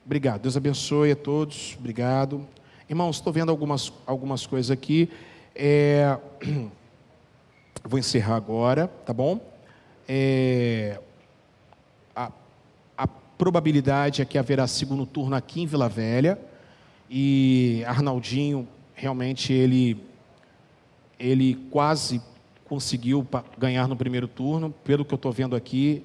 Obrigado. Deus abençoe a todos. Obrigado. Irmãos, estou vendo algumas, algumas coisas aqui. É... Vou encerrar agora, tá bom? É... A, a probabilidade é que haverá segundo turno aqui em Vila Velha. E Arnaldinho, realmente, ele, ele quase conseguiu ganhar no primeiro turno. Pelo que eu estou vendo aqui,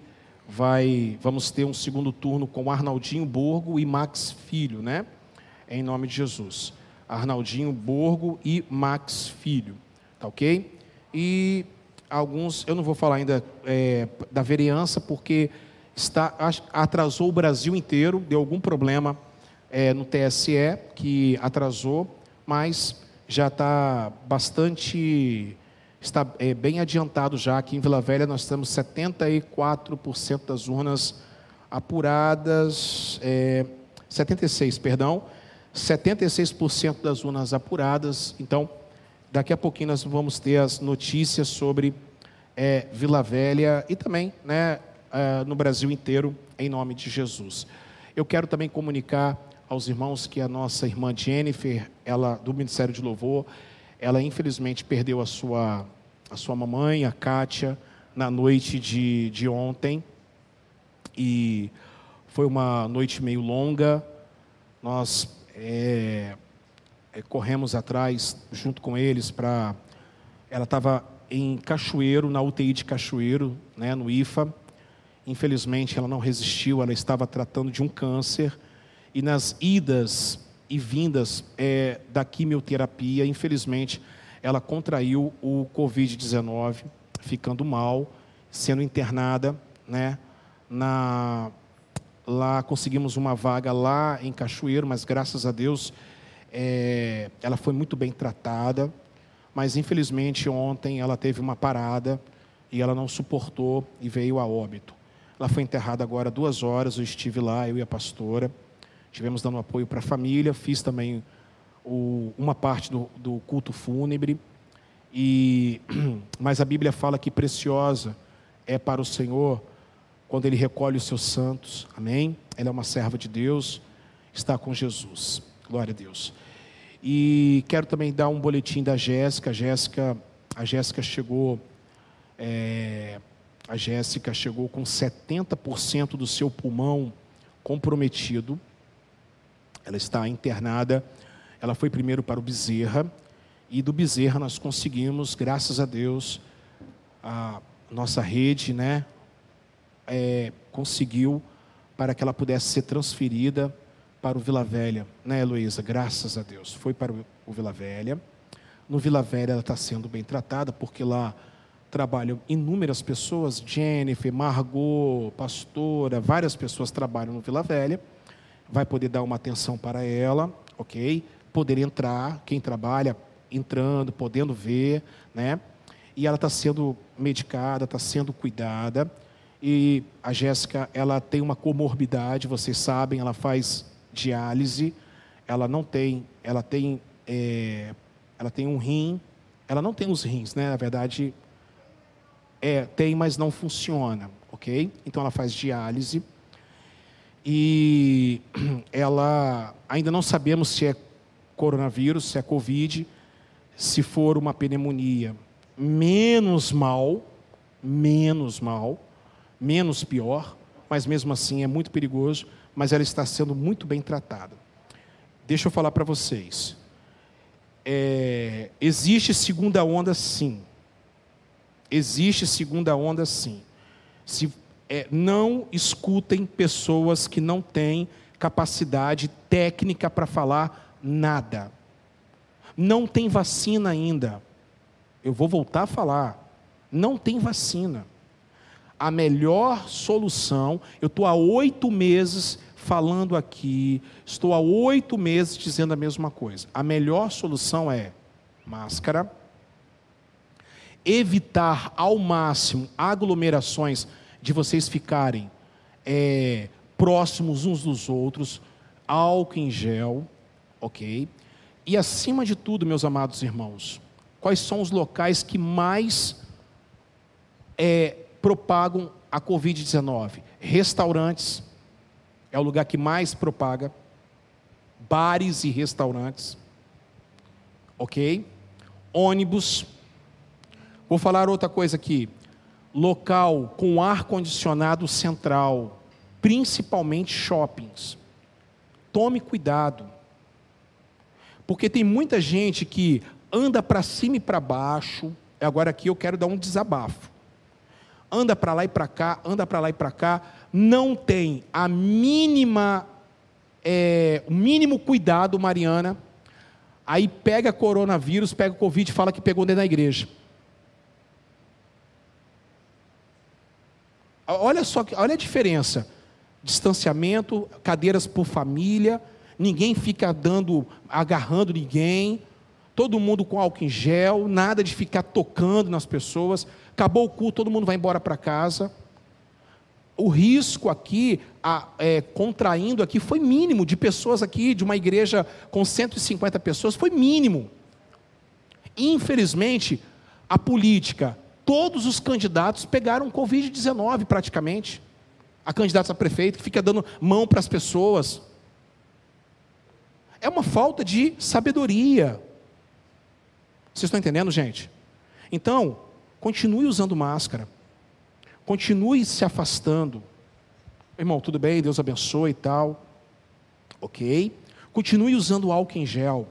vai, vamos ter um segundo turno com Arnaldinho Borgo e Max Filho, né? Em nome de Jesus. Arnaldinho Borgo e Max Filho, tá ok? E alguns, eu não vou falar ainda é, da vereança, porque está, atrasou o Brasil inteiro, deu algum problema é, no TSE que atrasou, mas já está bastante está é, bem adiantado já aqui em Vila Velha nós temos 74% das urnas apuradas, é, 76, perdão, 76% das urnas apuradas. Então, daqui a pouquinho nós vamos ter as notícias sobre é, Vila Velha e também, né, é, no Brasil inteiro, em nome de Jesus. Eu quero também comunicar aos irmãos que a nossa irmã Jennifer, ela do Ministério de Louvor, ela infelizmente perdeu a sua, a sua mamãe, a Kátia, na noite de, de ontem. E foi uma noite meio longa. Nós é, é, corremos atrás, junto com eles, para. Ela estava em Cachoeiro, na UTI de Cachoeiro, né, no IFA. Infelizmente, ela não resistiu, ela estava tratando de um câncer. E nas idas e vindas é, da quimioterapia, infelizmente, ela contraiu o Covid-19, ficando mal, sendo internada, né? Na, lá conseguimos uma vaga lá em Cachoeiro, mas graças a Deus é, ela foi muito bem tratada. Mas infelizmente ontem ela teve uma parada e ela não suportou e veio a óbito. Ela foi enterrada agora duas horas, eu estive lá, eu e a pastora. Tivemos dando apoio para a família, fiz também o, uma parte do, do culto fúnebre. E, mas a Bíblia fala que preciosa é para o Senhor quando Ele recolhe os seus santos. Amém? Ela é uma serva de Deus, está com Jesus. Glória a Deus. E quero também dar um boletim da Jéssica. Jéssica, a Jéssica chegou, é, a Jéssica chegou com 70% do seu pulmão comprometido. Ela está internada. Ela foi primeiro para o Bezerra. E do Bezerra nós conseguimos, graças a Deus, a nossa rede, né, é, conseguiu para que ela pudesse ser transferida para o Vila Velha, né, Heloísa? Graças a Deus. Foi para o Vila Velha. No Vila Velha ela está sendo bem tratada, porque lá trabalham inúmeras pessoas, Jennifer, Margot, pastora, várias pessoas trabalham no Vila Velha vai poder dar uma atenção para ela, ok? Poder entrar, quem trabalha entrando, podendo ver, né? E ela está sendo medicada, está sendo cuidada. E a Jéssica, ela tem uma comorbidade, vocês sabem, ela faz diálise, ela não tem, ela tem, é, ela tem um rim, ela não tem os rins, né? Na verdade, é, tem, mas não funciona, ok? Então ela faz diálise e ela ainda não sabemos se é coronavírus, se é Covid, se for uma pneumonia, menos mal, menos mal, menos pior, mas mesmo assim é muito perigoso, mas ela está sendo muito bem tratada. Deixa eu falar para vocês. É, existe segunda onda, sim. Existe segunda onda, sim. Se é, não escutem pessoas que não têm capacidade técnica para falar nada. Não tem vacina ainda. Eu vou voltar a falar. Não tem vacina. A melhor solução, eu estou há oito meses falando aqui, estou há oito meses dizendo a mesma coisa. A melhor solução é máscara, evitar ao máximo aglomerações de vocês ficarem é, próximos uns dos outros, álcool em gel, ok? E acima de tudo, meus amados irmãos, quais são os locais que mais é, propagam a Covid-19? Restaurantes, é o lugar que mais propaga, bares e restaurantes, ok? Ônibus. Vou falar outra coisa aqui local com ar condicionado central, principalmente shoppings. Tome cuidado. Porque tem muita gente que anda para cima e para baixo. Agora aqui eu quero dar um desabafo. Anda para lá e para cá, anda para lá e para cá, não tem a mínima é, o mínimo cuidado, Mariana. Aí pega coronavírus, pega Covid e fala que pegou dentro da igreja. Olha só, olha a diferença. Distanciamento, cadeiras por família, ninguém fica dando, agarrando ninguém, todo mundo com álcool em gel, nada de ficar tocando nas pessoas. Acabou o culto, todo mundo vai embora para casa. O risco aqui, a, é, contraindo aqui, foi mínimo de pessoas aqui, de uma igreja com 150 pessoas, foi mínimo. Infelizmente, a política todos os candidatos pegaram Covid-19 praticamente. A candidata a prefeito que fica dando mão para as pessoas. É uma falta de sabedoria. Vocês estão entendendo, gente? Então, continue usando máscara. Continue se afastando. Irmão, tudo bem? Deus abençoe e tal. Ok? Continue usando álcool em gel.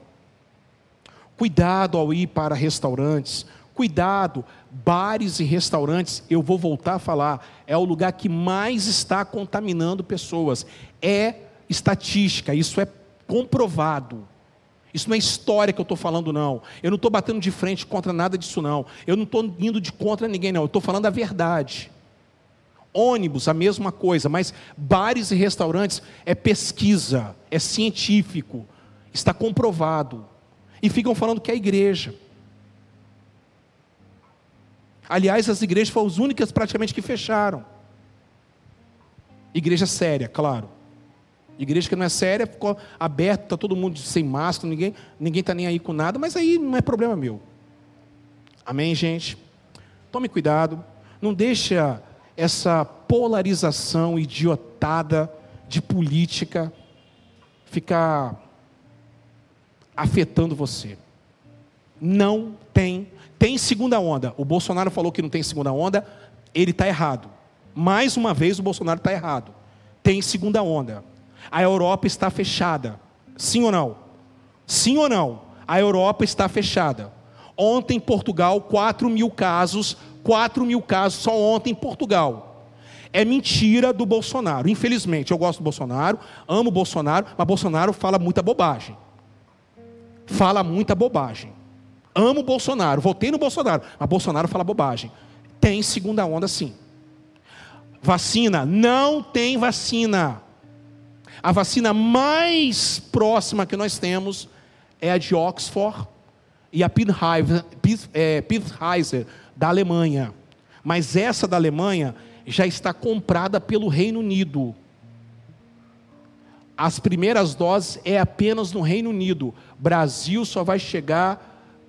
Cuidado ao ir para restaurantes. Cuidado, bares e restaurantes, eu vou voltar a falar, é o lugar que mais está contaminando pessoas. É estatística, isso é comprovado. Isso não é história que eu estou falando, não. Eu não estou batendo de frente contra nada disso, não. Eu não estou indo de contra ninguém, não. Eu estou falando a verdade. Ônibus, a mesma coisa, mas bares e restaurantes é pesquisa, é científico, está comprovado. E ficam falando que é igreja. Aliás, as igrejas foram as únicas praticamente que fecharam. Igreja séria, claro. Igreja que não é séria, ficou aberta, está todo mundo sem máscara, ninguém ninguém está nem aí com nada, mas aí não é problema meu. Amém, gente? Tome cuidado, não deixa essa polarização idiotada de política ficar afetando você. Não tem tem segunda onda. O Bolsonaro falou que não tem segunda onda, ele está errado. Mais uma vez o Bolsonaro está errado. Tem segunda onda. A Europa está fechada. Sim ou não? Sim ou não? A Europa está fechada. Ontem, Portugal, 4 mil casos. 4 mil casos só ontem em Portugal. É mentira do Bolsonaro. Infelizmente, eu gosto do Bolsonaro, amo o Bolsonaro, mas Bolsonaro fala muita bobagem. Fala muita bobagem amo o Bolsonaro, votei no Bolsonaro, mas Bolsonaro fala bobagem. Tem segunda onda sim. Vacina, não tem vacina. A vacina mais próxima que nós temos é a de Oxford e a é, Pfizer, da Alemanha. Mas essa da Alemanha já está comprada pelo Reino Unido. As primeiras doses é apenas no Reino Unido. Brasil só vai chegar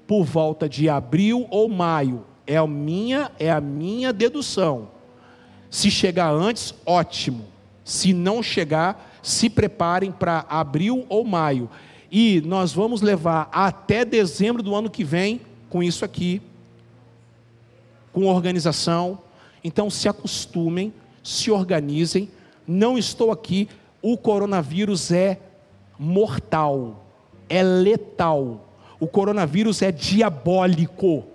por volta de abril ou maio. É a minha, é a minha dedução. Se chegar antes, ótimo. Se não chegar, se preparem para abril ou maio. E nós vamos levar até dezembro do ano que vem com isso aqui, com organização. Então se acostumem, se organizem. Não estou aqui, o coronavírus é mortal, é letal. O coronavírus é diabólico.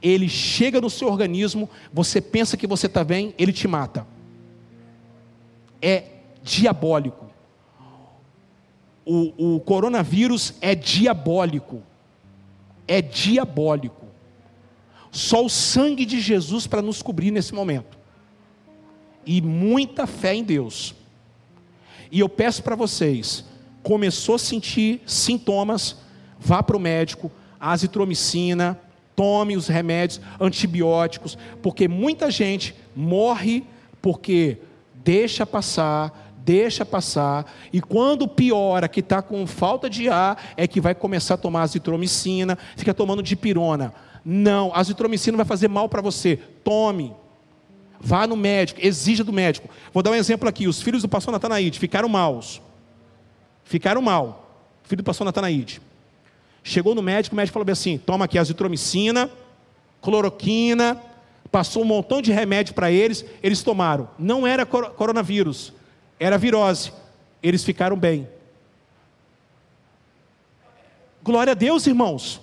Ele chega no seu organismo, você pensa que você está bem, ele te mata. É diabólico. O, o coronavírus é diabólico. É diabólico. Só o sangue de Jesus para nos cobrir nesse momento. E muita fé em Deus. E eu peço para vocês, começou a sentir sintomas, vá para o médico, azitromicina, tome os remédios antibióticos, porque muita gente morre porque deixa passar, deixa passar, e quando piora, que está com falta de ar, é que vai começar a tomar azitromicina, fica tomando dipirona. Não, azitromicina vai fazer mal para você. Tome. Vá no médico, exija do médico. Vou dar um exemplo aqui: os filhos do pastor Natanaide ficaram maus. Ficaram mal. Filho do pastor Natanaide. Chegou no médico, o médico falou assim: toma aqui azitromicina, cloroquina, passou um montão de remédio para eles, eles tomaram. Não era coronavírus, era virose. Eles ficaram bem. Glória a Deus, irmãos.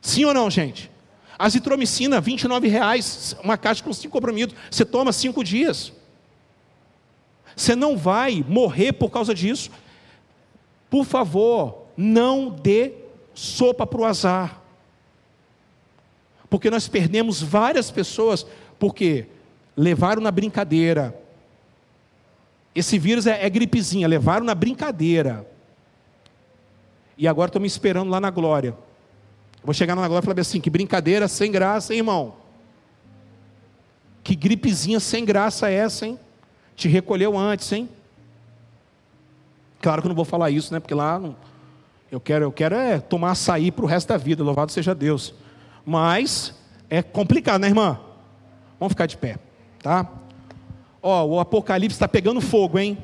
Sim ou não, gente? Azitromicina, 29 reais, uma caixa com cinco comprimidos. Você toma cinco dias. Você não vai morrer por causa disso. Por favor, não dê sopa para o azar. Porque nós perdemos várias pessoas porque levaram na brincadeira. Esse vírus é, é gripezinha, levaram na brincadeira. E agora estão me esperando lá na glória. Vou chegar na glória e falar assim: que brincadeira sem graça, hein, irmão? Que gripezinha sem graça é essa, hein? Te recolheu antes, hein? Claro que eu não vou falar isso, né? Porque lá não, eu quero, eu quero é tomar açaí para o resto da vida, louvado seja Deus. Mas é complicado, né, irmã? Vamos ficar de pé, tá? Ó, o Apocalipse está pegando fogo, hein?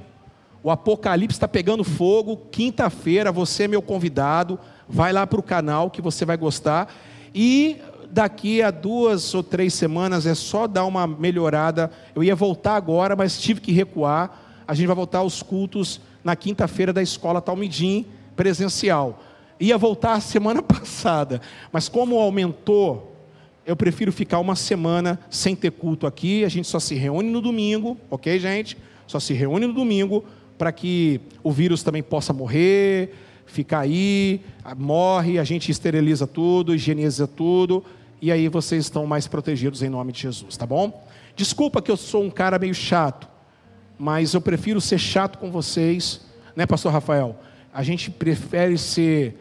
O Apocalipse está pegando fogo. Quinta-feira, você é meu convidado. Vai lá para o canal que você vai gostar. E daqui a duas ou três semanas é só dar uma melhorada. Eu ia voltar agora, mas tive que recuar. A gente vai voltar aos cultos na quinta-feira da escola Talmidim, presencial. Ia voltar semana passada, mas como aumentou, eu prefiro ficar uma semana sem ter culto aqui. A gente só se reúne no domingo, ok, gente? Só se reúne no domingo para que o vírus também possa morrer, ficar aí, morre, a gente esteriliza tudo, higieniza tudo, e aí vocês estão mais protegidos em nome de Jesus, tá bom? Desculpa que eu sou um cara meio chato, mas eu prefiro ser chato com vocês, né, Pastor Rafael? A gente prefere ser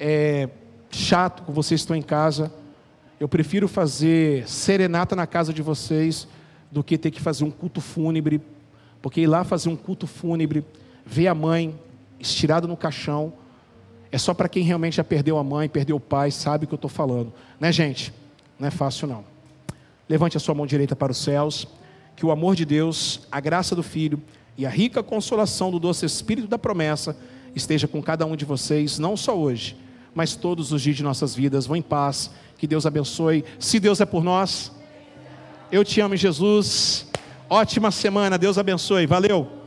é, chato com vocês que estão em casa. Eu prefiro fazer serenata na casa de vocês do que ter que fazer um culto fúnebre, porque ir lá fazer um culto fúnebre, ver a mãe estirada no caixão, é só para quem realmente já perdeu a mãe, perdeu o pai, sabe o que eu estou falando, né, gente? Não é fácil não. Levante a sua mão direita para os céus, que o amor de Deus, a graça do Filho e a rica consolação do doce Espírito da promessa esteja com cada um de vocês, não só hoje, mas todos os dias de nossas vidas. Vão em paz, que Deus abençoe. Se Deus é por nós, eu te amo, Jesus. Ótima semana, Deus abençoe. Valeu.